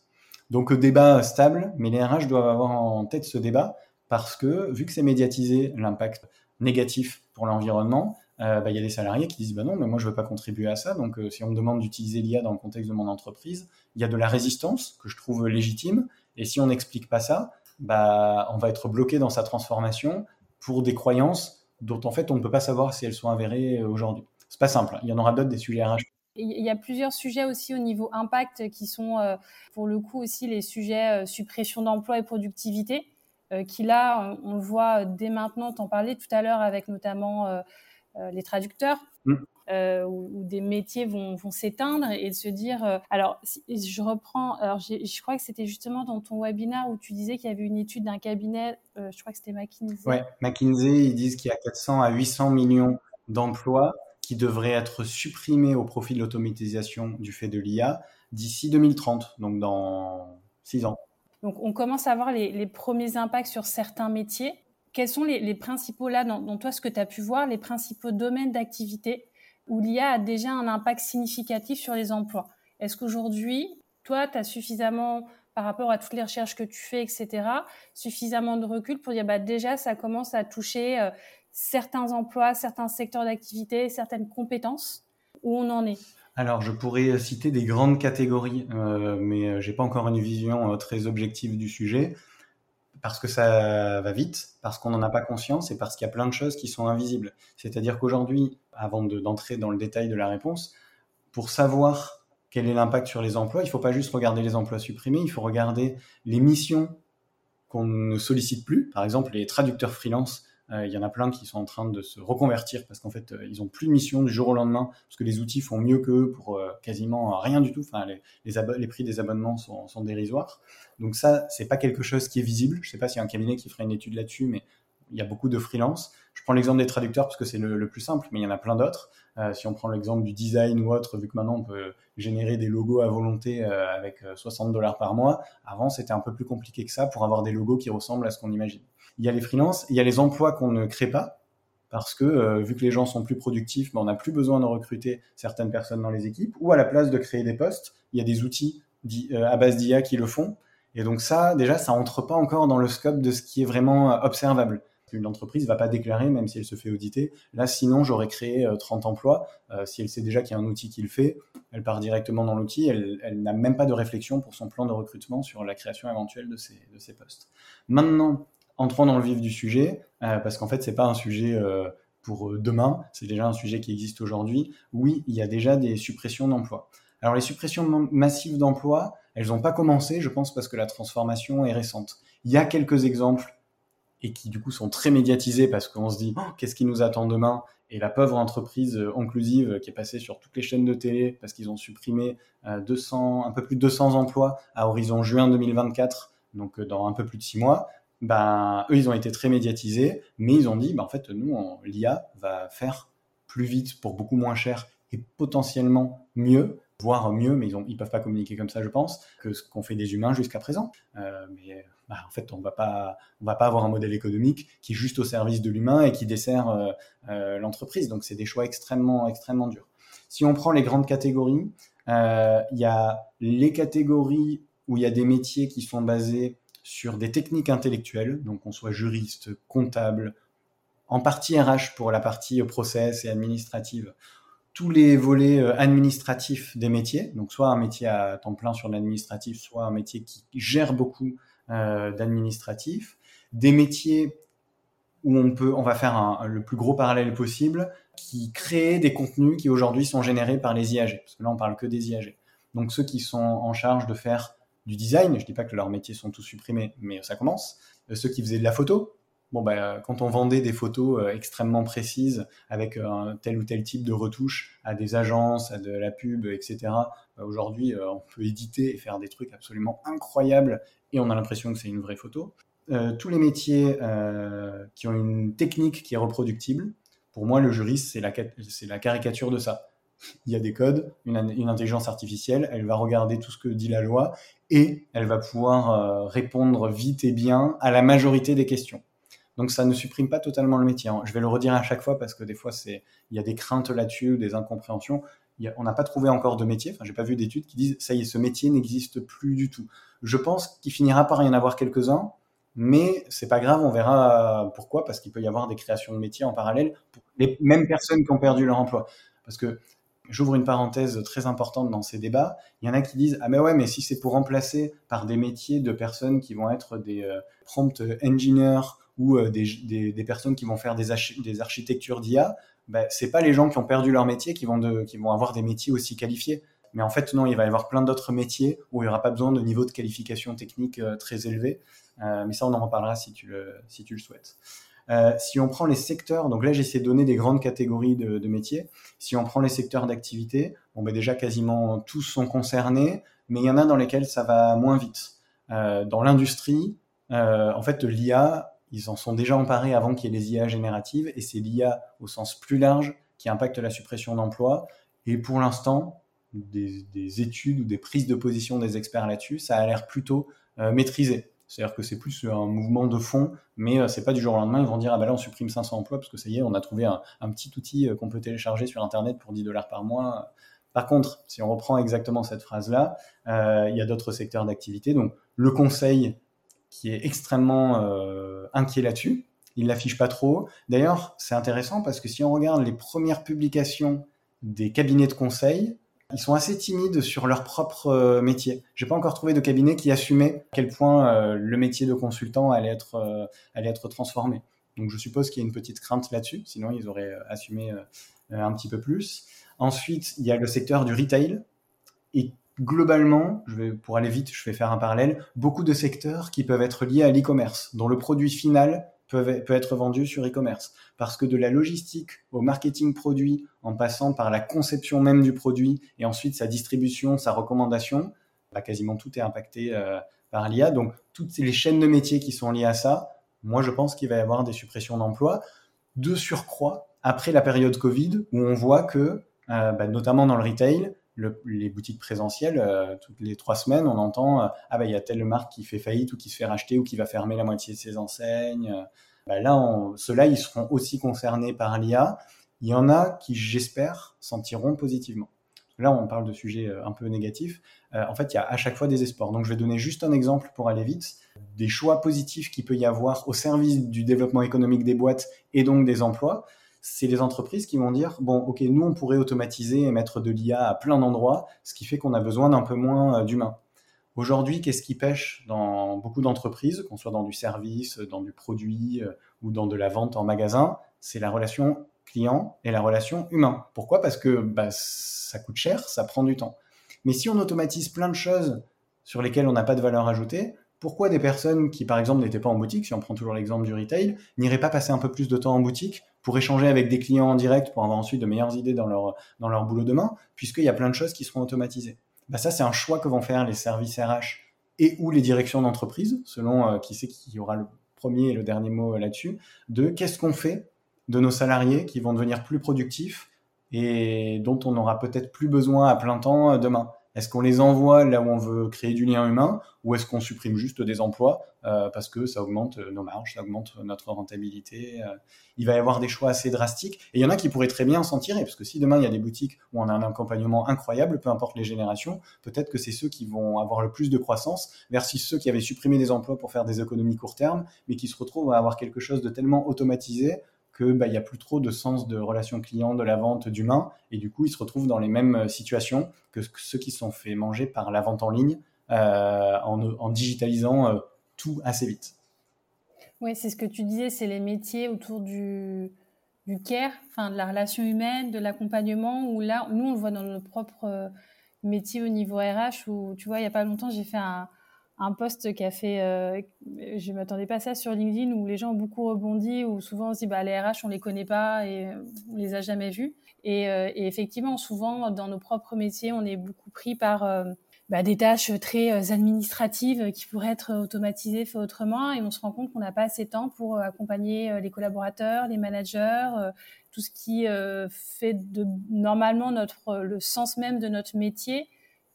Donc débat stable, mais les RH doivent avoir en tête ce débat parce que vu que c'est médiatisé l'impact négatif pour l'environnement, euh, bah, il y a des salariés qui disent bah non, mais moi je veux pas contribuer à ça. Donc euh, si on me demande d'utiliser l'IA dans le contexte de mon entreprise, il y a de la résistance que je trouve légitime. Et si on n'explique pas ça, bah on va être bloqué dans sa transformation pour des croyances dont en fait on ne peut pas savoir si elles sont avérées aujourd'hui. C'est pas simple. Il y en aura d'autres des sujets RH. Il y a plusieurs sujets aussi au niveau impact qui sont euh, pour le coup aussi les sujets suppression d'emploi et productivité. Euh, qui là, on, le voit dès maintenant, t'en parlais tout à l'heure avec notamment euh, euh, les traducteurs. Mm. où, des métiers vont, s'éteindre et de se dire alors je reprends alors je crois que c'était justement dans ton webinaire où tu disais qu'il y avait une étude d'un cabinet je crois que c'était McKinsey ouais McKinsey ils disent qu'il y a 400 à 800 millions d'emplois qui devraient être supprimés au profit de l'automatisation du fait de l'IA d'ici 2030 donc dans 6 ans donc, on commence à voir les, premiers impacts sur certains métiers. Quels sont les, principaux, là, dans, toi, ce que tu as pu voir, les principaux domaines d'activité où l'IA a déjà un impact significatif sur les emplois? Est-ce qu'aujourd'hui, toi, tu as suffisamment, par rapport à toutes les recherches que tu fais, etc., suffisamment de recul pour dire, bah, déjà, ça commence à toucher euh, certains emplois, certains secteurs d'activité, certaines compétences? Où on en est? Alors, je pourrais citer des grandes catégories, euh, mais euh, j'ai pas encore une vision euh, très objective du sujet, parce que ça va vite, parce qu'on n'en a pas conscience et parce qu'il y a plein de choses qui sont invisibles. C'est-à-dire qu'aujourd'hui, avant d'entrer dans le détail de la réponse, pour savoir quel est l'impact sur les emplois, il ne faut pas juste regarder les emplois supprimés, il faut regarder les missions qu'on ne sollicite plus. Par exemple, les traducteurs freelance euh, il y en a plein qui sont en train de se reconvertir parce qu'en fait, euh, ils ont plus de mission du jour au lendemain parce que les outils font mieux qu'eux pour euh, quasiment rien du tout. Les, prix des abonnements sont, dérisoires. Donc ça, c'est pas quelque chose qui est visible. Je sais pas s'il y a un cabinet qui ferait une étude là-dessus, mais il y a beaucoup de freelance. Je prends l'exemple des traducteurs parce que c'est le, plus simple, mais il y en a plein d'autres. si on prend l'exemple du design ou autre, vu que maintenant on peut générer des logos à volonté avec 60 dollars par mois, avant c'était un peu plus compliqué que ça pour avoir des logos qui ressemblent à ce qu'on imagine il y a les freelances, il y a les emplois qu'on ne crée pas, parce que euh, vu que les gens sont plus productifs, ben, on n'a plus besoin de recruter certaines personnes dans les équipes, ou à la place de créer des postes, il y a des outils euh, à base d'IA qui le font. Et donc ça, déjà, ça entre pas encore dans le scope de ce qui est vraiment euh, observable. Une entreprise va pas déclarer, même si elle se fait auditer. Là, sinon, j'aurais créé 30 emplois. si elle sait déjà qu'il y a un outil qui le fait, elle part directement dans l'outil. Elle, n'a même pas de réflexion pour son plan de recrutement sur la création éventuelle de ces postes. Maintenant, entrons dans le vif du sujet, euh, parce qu'en fait, c'est pas un sujet euh, pour euh, demain, c'est déjà un sujet qui existe aujourd'hui. Oui, il y a déjà des suppressions d'emplois. Alors les suppressions massives d'emplois, elles n'ont pas commencé, je pense, parce que la transformation est récente. Il y a quelques exemples et qui du coup sont très médiatisés parce qu'on se dit oh, qu'est-ce qui nous attend demain? Et la pauvre entreprise inclusive qui est passée sur toutes les chaînes de télé parce qu'ils ont supprimé 200, un peu plus de 200 emplois à horizon juin 2024, donc dans un peu plus de six mois ben, eux, ils ont été très médiatisés, mais ils ont dit, ben, en fait, nous, l'IA va faire plus vite pour beaucoup moins cher et potentiellement mieux, voire mieux, mais ils ne peuvent pas communiquer comme ça, je pense, que ce qu'ont fait des humains jusqu'à présent. Euh, mais ben, en fait, on on va pas avoir un modèle économique qui est juste au service de l'humain et qui dessert euh, euh, l'entreprise. Donc, c'est des choix extrêmement, extrêmement durs. Si on prend les grandes catégories, il y a les catégories où il y a des métiers qui sont basés sur des techniques intellectuelles, donc qu'on soit juriste, comptable, en partie RH pour la partie process et administrative, tous les volets euh, administratifs des métiers, donc soit un métier à temps plein sur l'administratif, soit un métier qui gère beaucoup euh, d'administratif, des métiers où on peut, on va faire le plus gros parallèle possible, qui crée des contenus qui aujourd'hui sont générés par les IAG. Parce que là, on parle que des IAG. Donc ceux qui sont en charge de faire du design, je dis pas que leurs métiers sont tous supprimés, mais ça commence. Euh, ceux qui faisaient de la photo, bon bah, quand on vendait des photos euh, extrêmement précises avec un tel ou tel type de retouche à des agences, à de la pub, etc. Bah, aujourd'hui, on peut éditer et faire des trucs absolument incroyables et on a l'impression que c'est une vraie photo. Euh, tous les métiers euh, qui ont une technique qui est reproductible, pour moi, le juriste, c'est la, caricature de ça. Il y a des codes, une, intelligence artificielle, elle va regarder tout ce que dit la loi et elle va pouvoir euh, répondre vite et bien à la majorité des questions. Donc ça ne supprime pas totalement le métier. Hein. Je vais le redire à chaque fois parce que des fois, il y a des craintes là-dessus, des incompréhensions. on n'a pas trouvé encore de métier, enfin j'ai pas vu d'études qui disent ça y est, ce métier n'existe plus du tout. Je pense qu'il finira par y en avoir quelques-uns, mais c'est pas grave, on verra pourquoi, parce qu'il peut y avoir des créations de métiers en parallèle pour les mêmes personnes qui ont perdu leur emploi. Parce que j'ouvre une parenthèse très importante dans ces débats. Il y en a qui disent ah mais ouais, mais si c'est pour remplacer par des métiers de personnes qui vont être des euh, prompt engineers ou euh, des, des, personnes qui vont faire des, des architectures d'IA, ben, c'est pas les gens qui ont perdu leur métier qui vont, de, qui vont avoir des métiers aussi qualifiés. Mais en fait, non, il va y avoir plein d'autres métiers où il n'y aura pas besoin de niveau de qualification technique euh, très élevé. Euh, mais ça, on en reparlera si tu le, si tu le souhaites. Euh, si on prend les secteurs, donc là j'essaie de donner des grandes catégories de, métiers. Si on prend les secteurs d'activité, bon ben déjà quasiment tous sont concernés, mais il y en a dans lesquels ça va moins vite. Euh, dans l'industrie, euh, en fait l'IA, ils en sont déjà emparés avant qu'il y ait les IA génératives, et c'est l'IA au sens plus large qui impacte la suppression d'emplois. Et pour l'instant, des, des, études ou des prises de position des experts là-dessus, ça a l'air plutôt maîtrisé. C'est-à-dire que c'est plus un mouvement de fond, mais euh, c'est pas du jour au lendemain, ils vont dire ah ben là on supprime 500 emplois parce que ça y est, on a trouvé un, petit outil euh, qu'on peut télécharger sur internet pour 10 dollars par mois. Par contre, si on reprend exactement cette phrase-là, euh, il y a d'autres secteurs d'activité. Donc le conseil qui est extrêmement euh, inquiet là-dessus, il l'affiche pas trop. D'ailleurs, c'est intéressant parce que si on regarde les premières publications des cabinets de conseil, ils sont assez timides sur leur propre euh, métier. J'ai pas encore trouvé de cabinet qui assumait à quel point euh, le métier de consultant allait être, euh, allait être transformé. Donc je suppose qu'il y a une petite crainte là-dessus, sinon ils auraient assumé un petit peu plus. Ensuite, il y a le secteur du retail. Et globalement, pour aller vite, je vais faire un parallèle, beaucoup de secteurs qui peuvent être liés à l'e-commerce, dont le produit final peut, être vendu sur e-commerce. Parce que de la logistique au marketing produit, en passant par la conception même du produit et ensuite sa distribution, sa recommandation, bah, quasiment tout est impacté euh, par l'IA. Donc toutes les chaînes de métiers qui sont liées à ça, moi je pense qu'il va y avoir des suppressions d'emplois. De surcroît, après la période Covid, où on voit que, euh, bah, notamment dans le retail, les boutiques présentielles, euh, toutes les trois semaines, on entend euh, ah bah il y a telle marque qui fait faillite ou qui se fait racheter ou qui va fermer la moitié de ses enseignes. Bah, là, ceux-là, ils seront aussi concernés par l'IA. Il y en a qui, j'espère, s'en tireront positivement. Là, on parle de sujets euh, un peu négatifs. en fait, il y a à chaque fois des espoirs. Donc, je vais donner juste un exemple pour aller vite. Des choix positifs qu'il peut y avoir au service du développement économique des boîtes et donc des emplois c'est les entreprises qui vont dire bon, ok, nous on pourrait automatiser et mettre de l'IA à plein d'endroits, ce qui fait qu'on a besoin d'un peu moins euh, d'humains. Aujourd'hui, qu'est-ce qui pêche dans beaucoup d'entreprises, qu'on soit dans du service, dans du produit euh, ou dans de la vente en magasin C'est la relation client et la relation humain. Pourquoi? Parce que bah, ça coûte cher, ça prend du temps. Mais si on automatise plein de choses sur lesquelles on n'a pas de valeur ajoutée, pourquoi des personnes qui, par exemple, n'étaient pas en boutique, si on prend toujours l'exemple du retail, n'iraient pas passer un peu plus de temps en boutique pour échanger avec des clients en direct, pour avoir ensuite de meilleures idées dans leur, dans leur boulot demain, puisqu'il y a plein de choses qui seront automatisées? Bah ça, c'est un choix que vont faire les services RH et ou les directions d'entreprise, selon euh, qui c'est qui aura le premier et le dernier mot là-dessus, de qu'est-ce qu'on fait de nos salariés qui vont devenir plus productifs et dont on n'aura peut-être plus besoin à plein temps euh, demain. Est-ce qu'on les envoie là où on veut créer du lien humain ou est-ce qu'on supprime juste des emplois euh, parce que ça augmente euh, nos marges, ça augmente notre rentabilité euh. Il va y avoir des choix assez drastiques et il y en a qui pourraient très bien s'en tirer parce que si demain il y a des boutiques où on a un accompagnement incroyable, peu importe les générations, peut-être que c'est ceux qui vont avoir le plus de croissance versus ceux qui avaient supprimé des emplois pour faire des économies court terme mais qui se retrouvent à avoir quelque chose de tellement automatisé qu'il bah, n'y a plus trop de sens de relation client, de la vente, d'humain, et du coup, ils se retrouvent dans les mêmes euh, situations que ceux qui sont fait manger par la vente en ligne euh, en, digitalisant euh, tout assez vite. Oui, c'est ce que tu disais, c'est les métiers autour du, du care, enfin de la relation humaine, de l'accompagnement, où là, nous, on le voit dans nos propres métiers au niveau RH, où tu vois, il n'y a pas longtemps, j'ai fait un, un post qui a fait, euh, je m'attendais pas à ça sur LinkedIn, où les gens ont beaucoup rebondi, où souvent on se dit, bah, les RH, on les connaît pas et on les a jamais vus. Et, euh, et effectivement, souvent, dans nos propres métiers, on est beaucoup pris par euh, bah, des tâches très euh, administratives qui pourraient être automatisées, fait autrement, et on se rend compte qu'on n'a pas assez de temps pour accompagner les collaborateurs, les managers, tout ce qui fait de normalement notre le sens même de notre métier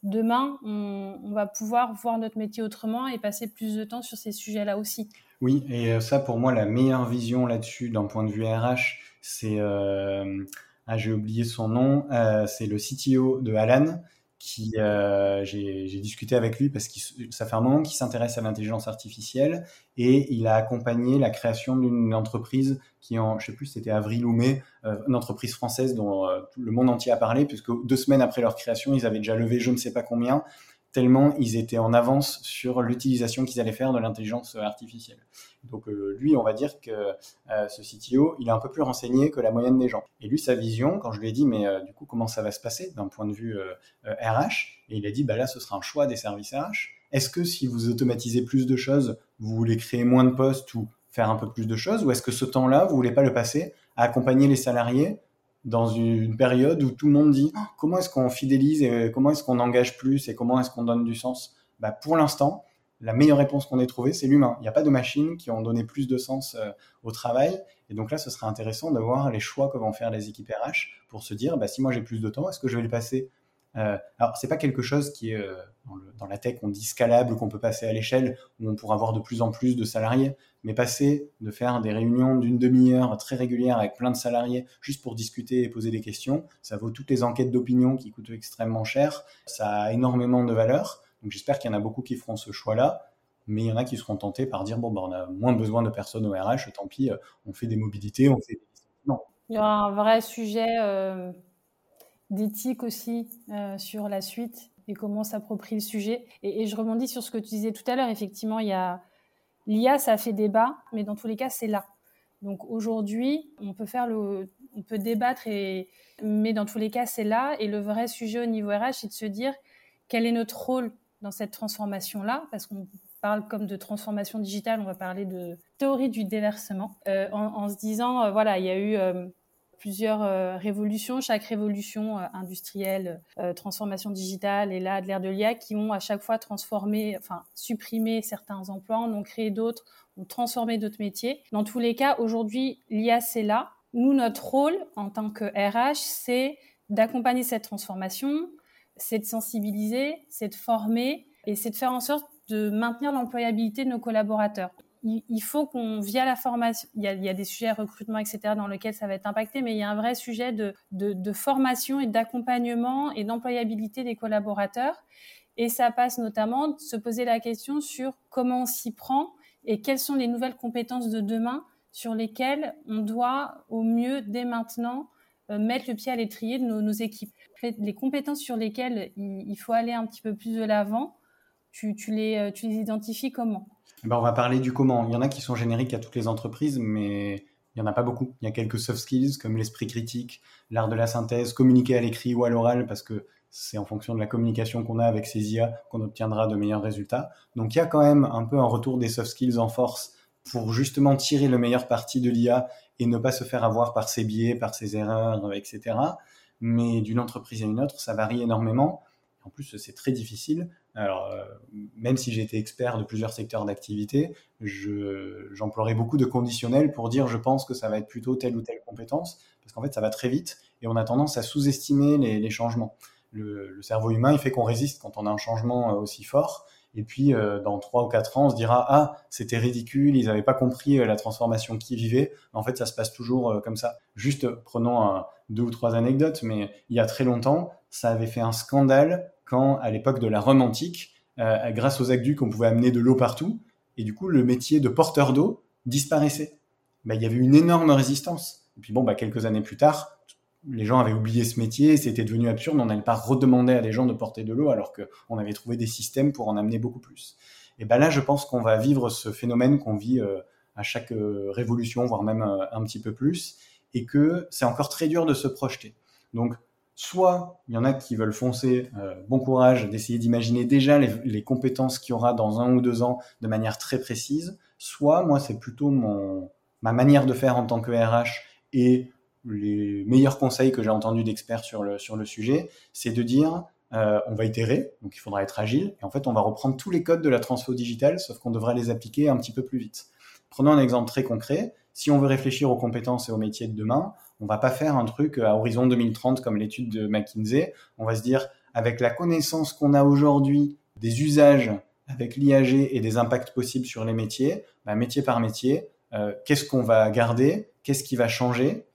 demain, on, va pouvoir voir notre métier autrement et passer plus de temps sur ces sujets-là aussi. Oui, et euh, ça, pour moi, la meilleure vision là-dessus, d'un point de vue RH, c'est. Euh, ah, j'ai oublié son nom, euh, c'est le CTO de Alan, qui euh, j'ai discuté avec lui parce que ça fait un moment qu'il s'intéresse à l'intelligence artificielle et il a accompagné la création d'une entreprise qui en je sais plus c'était avril ou mai euh, une entreprise française dont euh, le monde entier a parlé puisque deux semaines après leur création ils avaient déjà levé je ne sais pas combien tellement ils étaient en avance sur l'utilisation qu'ils allaient faire de l'intelligence artificielle. Donc euh, lui, on va dire que euh, ce CTO, il est un peu plus renseigné que la moyenne des gens. Et lui, sa vision, quand je lui ai dit, mais euh, du coup, comment ça va se passer d'un point de vue RH Et il a dit, bah là, ce sera un choix des services RH. Est-ce que si vous automatisez plus de choses, vous voulez créer moins de postes ou faire un peu plus de choses Ou est-ce que ce temps-là, vous voulez pas le passer à accompagner les salariés dans une période où tout le monde dit ah, comment est-ce qu'on fidélise et comment est-ce qu'on engage plus et comment est-ce qu'on donne du sens? Bah, Pour l'instant, la meilleure réponse qu'on ait trouvée, c'est l'humain. Il n'y a pas de machines qui ont donné plus de sens euh, au travail. Et donc là, ce serait intéressant de voir les choix que vont faire les équipes RH pour se dire, bah, si moi j'ai plus de temps, est-ce que je vais le passer euh, alors, c'est pas quelque chose qui est euh, dans, la tech, on dit scalable, qu'on peut passer à l'échelle, où on pourra avoir de plus en plus de salariés, mais passer de faire des réunions d'une demi-heure très régulières avec plein de salariés juste pour discuter et poser des questions, ça vaut toutes les enquêtes d'opinion qui coûtent extrêmement cher, ça a énormément de valeur. Donc, j'espère qu'il y en a beaucoup qui feront ce choix-là mais il y en a qui seront tentés par dire bon, ben, on a moins besoin de personnes au RH, tant pis, on fait des mobilités, on fait non. Il y aura un vrai sujet euh, d'éthique aussi euh, sur la suite et comment s'approprier le sujet. Et, je rebondis sur ce que tu disais tout à l'heure. Effectivement, il y a l'IA, ça fait débat, mais dans tous les cas, c'est là. Donc aujourd'hui, on peut faire le, on peut débattre et, mais dans tous les cas, c'est là. Et le vrai sujet au niveau RH, c'est de se dire quel est notre rôle dans cette transformation-là, parce qu'on parle comme de transformation digitale, on va parler de théorie du déversement, euh, en, se disant, euh, voilà, il y a eu plusieurs euh, révolutions, chaque révolution euh, industrielle, euh, transformation digitale et là de l'ère de l'IA qui ont à chaque fois transformé, enfin supprimé certains emplois, en ont créé d'autres, ont transformé d'autres métiers. Dans tous les cas, aujourd'hui, l'IA c'est là. Nous, notre rôle en tant que RH, c'est d'accompagner cette transformation, c'est de sensibiliser, c'est de former et c'est de faire en sorte de maintenir l'employabilité de nos collaborateurs il, faut qu'on, via la formation, il y, a, des sujets recrutement, etc., dans lesquels ça va être impacté, mais il y a un vrai sujet de, formation et d'accompagnement et d'employabilité des collaborateurs. Et ça passe notamment de se poser la question sur comment on s'y prend et quelles sont les nouvelles compétences de demain sur lesquelles on doit au mieux dès maintenant euh, mettre le pied à l'étrier de nos, équipes. Les compétences sur lesquelles il, faut aller un petit peu plus de l'avant, tu, euh, tu les identifies comment? Eh ben, on va parler du comment. Il y en a qui sont génériques à toutes les entreprises, mais il n'y en a pas beaucoup. Il y a quelques soft skills comme l'esprit critique, l'art de la synthèse, communiquer à l'écrit ou à l'oral, parce que c'est en fonction de la communication qu'on a avec ces IA qu'on obtiendra de meilleurs résultats. Donc il y a quand même un peu un retour des soft skills en force pour justement tirer le meilleur parti de l'IA et ne pas se faire avoir par ses biais, par ses erreurs, etc. Mais d'une entreprise à une autre, ça varie énormément. En plus, c'est très difficile. Alors, euh, même si été expert de plusieurs secteurs d'activité, j'emploierai beaucoup de conditionnels pour dire je pense que ça va être plutôt telle ou telle compétence, parce qu'en fait, ça va très vite et on a tendance à sous-estimer les, changements. Le, cerveau humain, il fait qu'on résiste quand on a un changement euh, aussi fort. Et puis, euh, dans trois ou quatre ans, on se dira Ah, c'était ridicule, ils n'avaient pas compris la transformation qu'ils vivaient. En fait, ça se passe toujours comme ça. Juste prenons deux ou trois anecdotes, mais il y a très longtemps, ça avait fait un scandale quand, à l'époque de la Rome antique, euh, grâce aux aqueducs, on pouvait amener de l'eau partout, et du coup, le métier de porteur d'eau disparaissait. Bah, il y avait une énorme résistance. Et puis bon, bah, quelques années plus tard, les gens avaient oublié ce métier, c'était devenu absurde, on n'allait pas redemander à des gens de porter de l'eau alors qu'on avait trouvé des systèmes pour en amener beaucoup plus. Et ben là, je pense qu'on va vivre ce phénomène qu'on vit euh, à chaque révolution, voire même un petit peu plus, et que c'est encore très dur de se projeter. Donc, soit il y en a qui veulent foncer, bon courage d'essayer d'imaginer déjà les, compétences qu'il y aura dans un ou deux ans de manière très précise, soit moi c'est plutôt mon, ma manière de faire en tant que RH et les meilleurs conseils que j'ai entendus d'experts sur le, sur le sujet, c'est de dire euh, on va itérer, donc il faudra être agile, et en fait on va reprendre tous les codes de la transfo digitale, sauf qu'on devrait les appliquer un petit peu plus vite. Prenons un exemple très concret. Si on veut réfléchir aux compétences et aux métiers de demain, on va pas faire un truc à horizon 2030 comme l'étude de McKinsey. On va se dire, avec la connaissance qu'on a aujourd'hui des usages avec l'IAG et des impacts possibles sur les métiers, bah, métier par métier, euh, qu'est-ce qu'on va garder, qu'est-ce qui va changer,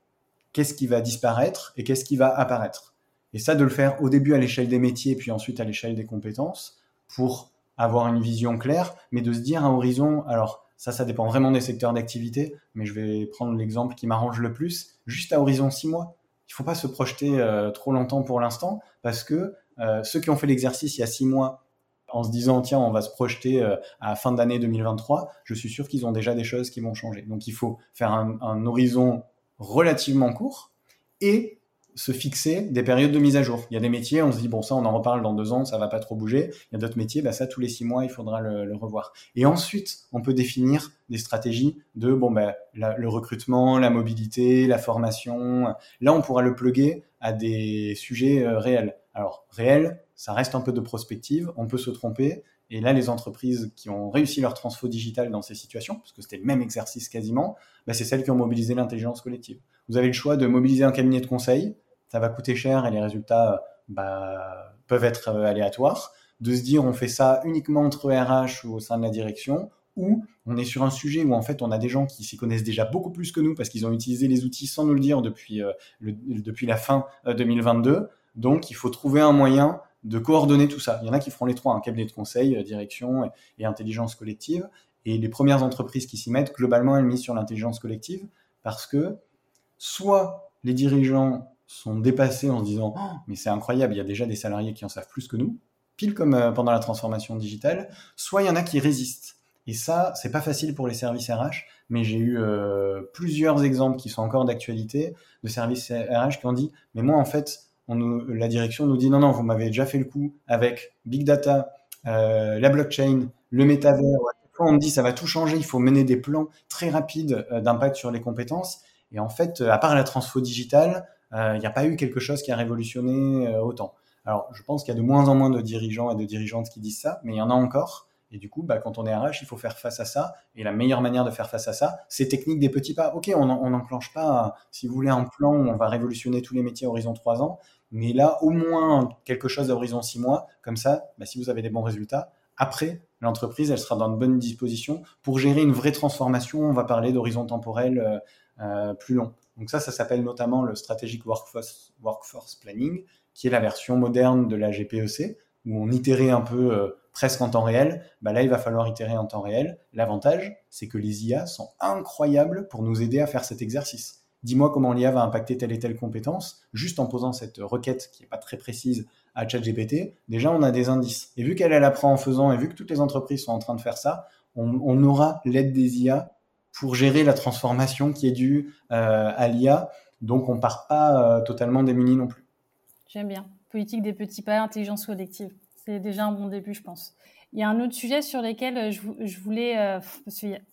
qu'est-ce qui va disparaître? Et qu'est-ce qui va apparaître? Et ça, de le faire au début à l'échelle des métiers, puis ensuite à l'échelle des compétences, pour avoir une vision claire, mais de se dire à horizon, alors ça, ça dépend vraiment des secteurs d'activité, mais je vais prendre l'exemple qui m'arrange le plus, juste à horizon six mois. Il ne faut pas se projeter euh, trop longtemps pour l'instant, parce que euh, ceux qui ont fait l'exercice il y a six mois en se disant tiens on va se projeter euh, à fin d'année 2023, je suis sûr qu'ils ont déjà des choses qui vont changer. Donc il faut faire un, horizon relativement court et se fixer des périodes de mise à jour. Il y a des métiers, on se dit bon ça on en reparle dans deux ans, ça va pas trop bouger. Il y a d'autres métiers, bah ça tous les six mois il faudra le, revoir. Et ensuite on peut définir des stratégies de bon bah le recrutement, la mobilité, la formation. Là on pourra le pluguer à des sujets euh, réels. Alors réels, ça reste un peu de prospective, on peut se tromper. Et là, les entreprises qui ont réussi leur transfo digital dans ces situations, parce que c'était le même exercice quasiment, bah, c'est celles qui ont mobilisé l'intelligence collective. Vous avez le choix de mobiliser un cabinet de conseil, ça va coûter cher et les résultats bah, peuvent être euh, aléatoires. De se dire on fait ça uniquement entre RH ou au sein de la direction, ou on est sur un sujet où en fait on a des gens qui s'y connaissent déjà beaucoup plus que nous parce qu'ils ont utilisé les outils sans nous le dire depuis, euh, la fin 2022. Euh, Donc il faut trouver un moyen de coordonner tout ça. Il y en a qui feront les trois, un cabinet de conseil, euh, direction et, intelligence collective. Et les premières entreprises qui s'y mettent, globalement, elles misent sur l'intelligence collective parce que soit les dirigeants sont dépassés en se disant oh, mais c'est incroyable, il y a déjà des salariés qui en savent plus que nous, pile comme euh, pendant la transformation digitale, soit il y en a qui résistent. Et ça, c'est pas facile pour les services RH, mais j'ai eu euh, plusieurs exemples qui sont encore d'actualité de services RH qui ont dit mais moi en fait la direction nous dit non, non, vous m'avez déjà fait le coup avec Big Data, euh, la blockchain, le métavers. on me dit ça va tout changer, il faut mener des plans très rapides d'impact sur les compétences. Et en fait, à part la transfo digitale, il n'y a pas eu quelque chose qui a révolutionné autant. Alors, je pense qu'il y a de moins en moins de dirigeants et de dirigeantes qui disent ça, mais il y en a encore. Et du coup, bah, quand on est RH, il faut faire face à ça. Et la meilleure manière de faire face à ça, c'est technique des petits pas. Ok, on n'enclenche pas, si vous voulez, un plan où on va révolutionner tous les métiers à horizon 3 ans. Mais là, au moins quelque chose à horizon 6 mois. Comme ça, bah, si vous avez des bons résultats, après, l'entreprise, elle sera dans de bonnes dispositions pour gérer une vraie transformation. On va parler d'horizon temporel euh, euh, plus long. Donc ça, ça s'appelle notamment le Strategic Workforce, Workforce Planning, qui est la version moderne de la GPEC, où on itérait un peu euh, presque en temps réel, bah là, il va falloir itérer en temps réel. L'avantage, c'est que les IA sont incroyables pour nous aider à faire cet exercice. Dis-moi comment l'IA va impacter telle et telle compétence, juste en posant cette requête qui n'est pas très précise à ChatGPT, déjà on a des indices. Et vu qu'elle elle apprend en faisant, et vu que toutes les entreprises sont en train de faire ça, on, aura l'aide des IA pour gérer la transformation qui est due euh, à l'IA. Donc on part pas euh, totalement démuni non plus. J'aime bien. Politique des petits pas, intelligence collective. C'est déjà un bon début, je pense. Il y a un autre sujet sur lequel euh, je, voulais, euh,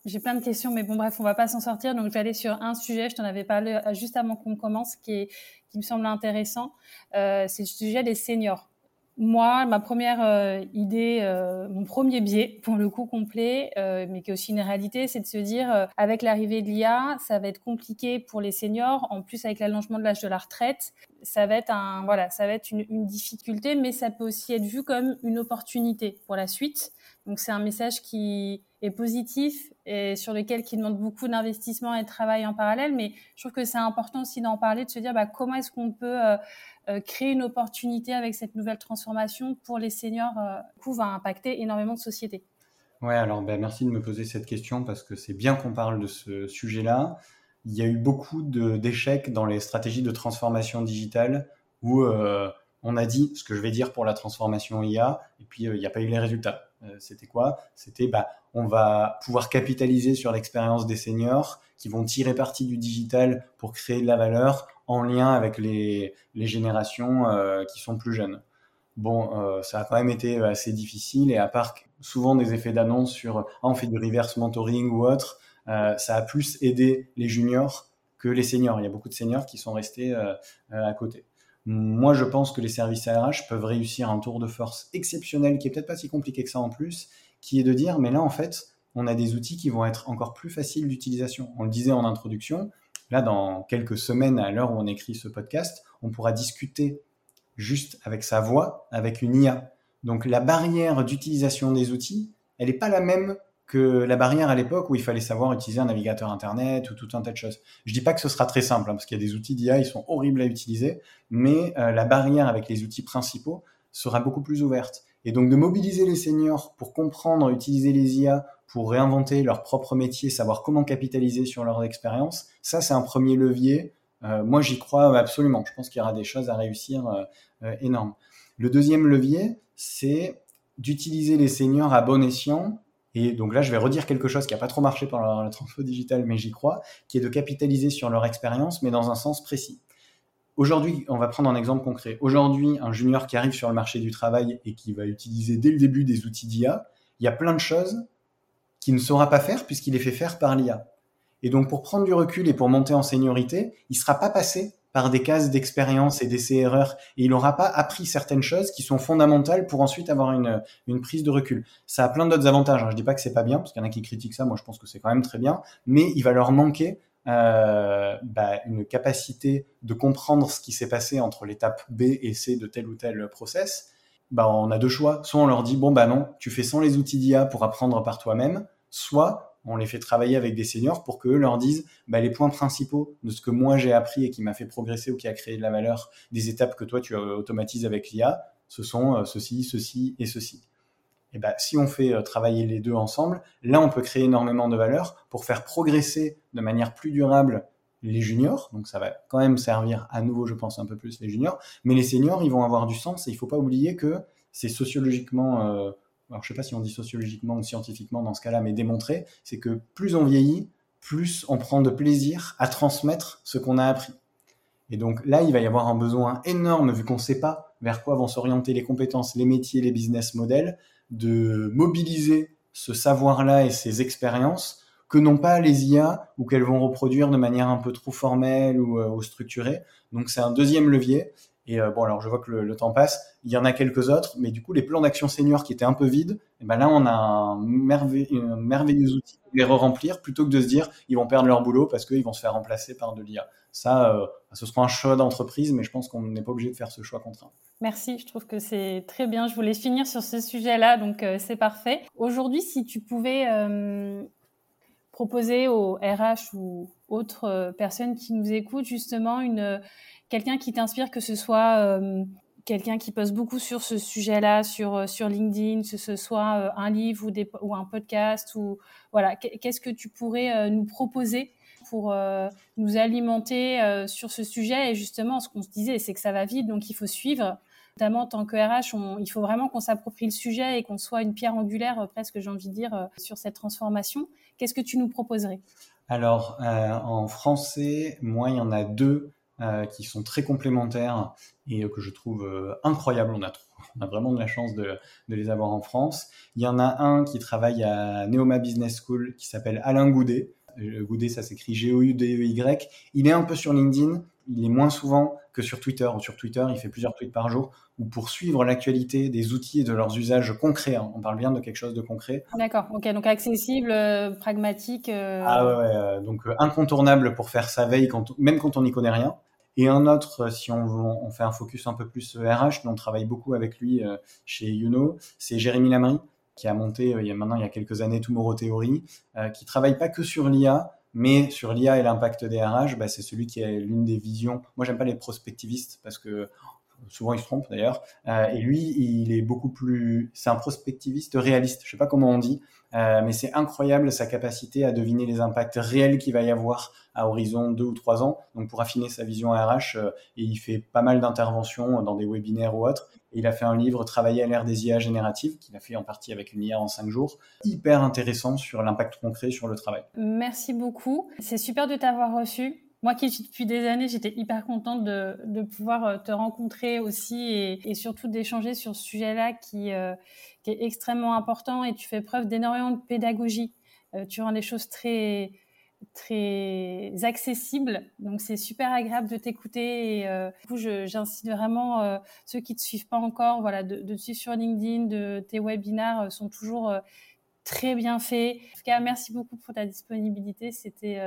j'ai plein de questions, mais bon bref, on va pas s'en sortir. Donc je vais aller sur un sujet. Je t'en avais parlé euh, juste avant qu'on commence, qui est, qui me semble intéressant. c'est le sujet des seniors moi, ma première euh, idée, euh, mon premier biais, pour le coup complet, euh, mais qui est aussi une réalité, c'est de se dire, avec l'arrivée de l'IA, ça va être compliqué pour les seniors. En plus, avec l'allongement de l'âge de la retraite, ça va être un, voilà, ça va être une, une, difficulté, mais ça peut aussi être vu comme une opportunité pour la suite. Donc, c'est un message qui est positif et sur lequel qui demande beaucoup d'investissement et de travail en parallèle. Mais je trouve que c'est important aussi d'en parler, de se dire bah, comment est-ce qu'on peut euh, créer une opportunité avec cette nouvelle transformation pour les seniors, euh, coup, va impacter énormément de sociétés. Ouais, alors ben, merci de me poser cette question parce que c'est bien qu'on parle de ce sujet-là. Il y a eu beaucoup d'échecs dans les stratégies de transformation digitale où euh, on a dit ce que je vais dire pour la transformation IA et puis il n'y a pas eu les résultats. c'était quoi? C'était bah, on va pouvoir capitaliser sur l'expérience des seniors qui vont tirer parti du digital pour créer de la valeur en lien avec les, générations qui sont plus jeunes. Bon, ça a quand même été assez difficile et à part souvent des effets d'annonce sur ah, on fait du reverse mentoring ou autre, ça a plus aidé les juniors que les seniors. Il y a beaucoup de seniors qui sont restés à côté. Moi, je pense que les services ARH peuvent réussir un tour de force exceptionnel, qui est peut-être pas si compliqué que ça en plus, qui est de dire, mais là, en fait, on a des outils qui vont être encore plus faciles d'utilisation. On le disait en introduction, là, dans quelques semaines, à l'heure où on écrit ce podcast, on pourra discuter juste avec sa voix, avec une IA. Donc, la barrière d'utilisation des outils, elle n'est pas la même que la barrière à l'époque où il fallait savoir utiliser un navigateur internet ou tout un tas de choses. Je dis pas que ce sera très simple hein, parce qu'il y a des outils d'IA, ils sont horribles à utiliser, mais euh, la barrière avec les outils principaux sera beaucoup plus ouverte. Et donc de mobiliser les seniors pour comprendre, utiliser les IA pour réinventer leur propre métier, savoir comment capitaliser sur leur expérience, ça c'est un premier levier. Euh, moi j'y crois absolument. Je pense qu'il y aura des choses à réussir euh, énormes. Le deuxième levier, c'est d'utiliser les seniors à bon escient et donc là, je vais redire quelque chose qui n'a pas trop marché pendant la transfo digitale, mais j'y crois, qui est de capitaliser sur leur expérience, mais dans un sens précis. Aujourd'hui, on va prendre un exemple concret. Aujourd'hui, un junior qui arrive sur le marché du travail et qui va utiliser dès le début des outils d'IA, il y a plein de choses qu'il ne saura pas faire puisqu'il est fait faire par l'IA. Et donc, pour prendre du recul et pour monter en seniorité, il ne sera pas passé par des cases d'expérience et d'essais-erreurs. Et il n'aura pas appris certaines choses qui sont fondamentales pour ensuite avoir une, une prise de recul. Ça a plein d'autres avantages. Hein. Je dis pas que c'est pas bien, parce qu'il y en a qui critiquent ça. Moi, je pense que c'est quand même très bien. Mais il va leur manquer euh, bah, une capacité de comprendre ce qui s'est passé entre l'étape B et C de tel ou tel process. Bah, on a deux choix. Soit on leur dit, bon, bah non, tu fais sans les outils d'IA pour apprendre par toi-même. Soit on les fait travailler avec des seniors pour qu'eux leur disent bah, les points principaux de ce que moi j'ai appris et qui m'a fait progresser ou qui a créé de la valeur, des étapes que toi tu automatises avec l'IA, ce sont euh, ceci, ceci et ceci. Et bah, si on fait euh, travailler les deux ensemble, là on peut créer énormément de valeur pour faire progresser de manière plus durable les juniors, donc ça va quand même servir à nouveau, je pense, un peu plus les juniors, mais les seniors, ils vont avoir du sens et il faut pas oublier que c'est sociologiquement euh, alors je sais pas si on dit sociologiquement ou scientifiquement dans ce cas-là, mais démontré, c'est que plus on vieillit, plus on prend de plaisir à transmettre ce qu'on a appris. Et donc là, il va y avoir un besoin énorme, vu qu'on ne sait pas vers quoi vont s'orienter les compétences, les métiers, les business models, de mobiliser ce savoir-là et ces expériences que non pas les IA ou qu'elles vont reproduire de manière un peu trop formelle ou, euh, ou structurée. Donc c'est un deuxième levier. Et euh, bon, alors je vois que le, temps passe. Il y en a quelques autres, mais du coup, les plans d'action senior qui étaient un peu vides, et eh ben là, on a un, merveilleux outil pour les re-remplir plutôt que de se dire ils vont perdre leur boulot parce qu'ils vont se faire remplacer par de l'IA. Ça, euh, ce sera un choix d'entreprise, mais je pense qu'on n'est pas obligé de faire ce choix contraint. Merci, je trouve que c'est très bien. Je voulais finir sur ce sujet-là, donc euh, c'est parfait. Aujourd'hui, si tu pouvais proposer aux RH ou autres personnes qui nous écoutent justement une quelqu'un qui t'inspire, que ce soit euh, quelqu'un qui poste beaucoup sur ce sujet-là, sur, euh, LinkedIn, que ce soit euh, un livre ou, un podcast, ou voilà, qu'est-ce que tu pourrais nous proposer pour nous alimenter sur ce sujet? Et justement, ce qu'on se disait, c'est que ça va vite, donc il faut suivre. Notamment en tant que RH, il faut vraiment qu'on s'approprie le sujet et qu'on soit une pierre angulaire, presque j'ai envie de dire, sur cette transformation. Qu'est-ce que tu nous proposerais? Alors, en français, moi, il y en a deux euh, qui sont très complémentaires et que je trouve euh, incroyables. On a, on a vraiment de la chance de, de, les avoir en France. Il y en a un qui travaille à Neoma Business School qui s'appelle Alain Goudet. Euh, Goudet, ça s'écrit G-O-U-D-E-Y. Il est un peu sur LinkedIn, il est moins souvent que sur Twitter. Sur Twitter, il fait plusieurs tweets par jour ou pour suivre l'actualité des outils et de leurs usages concrets. Hein. On parle bien de quelque chose de concret. D'accord, ok, donc accessible, pragmatique. Ah ouais, donc incontournable pour faire sa veille, quand, même quand on n'y connaît rien. Et un autre, euh, si on, fait un focus un peu plus RH, euh, mais on travaille beaucoup avec lui euh, chez Youno, c'est Jérémy Lamry, qui a monté il y a maintenant il y a quelques années Tomorrow Theory, qui travaille pas que sur l'IA, mais sur l'IA et l'impact des RH, bah, c'est celui qui a l'une des visions. Moi, j'aime pas les prospectivistes parce que souvent ils se trompent d'ailleurs. et lui, il est beaucoup plus, c'est un prospectiviste réaliste. Je sais pas comment on dit. Euh, mais c'est incroyable sa capacité à deviner les impacts réels qu'il va y avoir à horizon deux ou trois ans. Donc pour affiner sa vision RH, euh, et il fait pas mal d'interventions dans des webinaires ou autres. il a fait un livre Travailler à l'ère des IA génératives, qu'il a fait en partie avec une IA en cinq jours, hyper intéressant sur l'impact concret sur le travail. Merci beaucoup. C'est super de t'avoir reçu moi qui suis depuis des années, j'étais hyper contente de, de, pouvoir euh, te rencontrer aussi et, et surtout d'échanger sur ce sujet-là qui, euh, qui, est extrêmement important et tu fais preuve d'énormément de pédagogie. Euh, tu rends les choses très très accessibles, donc c'est super agréable de t'écouter. Et euh, du coup, j'incite vraiment euh, ceux qui te suivent pas encore, voilà, de, de te suivre sur LinkedIn, de tes webinars sont toujours très bien faits. En tout cas, merci beaucoup pour ta disponibilité. C'était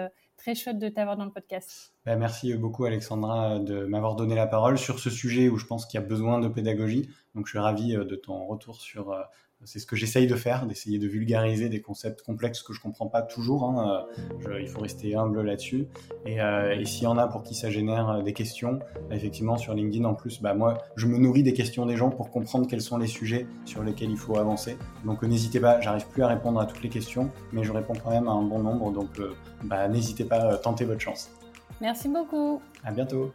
très chouette de t'avoir dans le podcast. Ben, merci beaucoup Alexandra de m'avoir donné la parole sur ce sujet où je pense qu'il y a besoin de pédagogie. Donc je suis ravi euh, de ton retour sur euh, c'est ce que j'essaye de faire, d'essayer de vulgariser des concepts complexes que je comprends pas toujours. Hein. Euh, il faut rester humble là-dessus. Et, euh, et s'il y en a pour qui ça génère euh, des questions, bah, effectivement sur LinkedIn en plus, bah, moi je me nourris des questions des gens pour comprendre quels sont les sujets sur lesquels il faut avancer. Donc n'hésitez pas, j'arrive plus à répondre à toutes les questions, mais je réponds quand même à un bon nombre. Donc bah, n'hésitez pas, tentez votre chance. Merci beaucoup. À bientôt.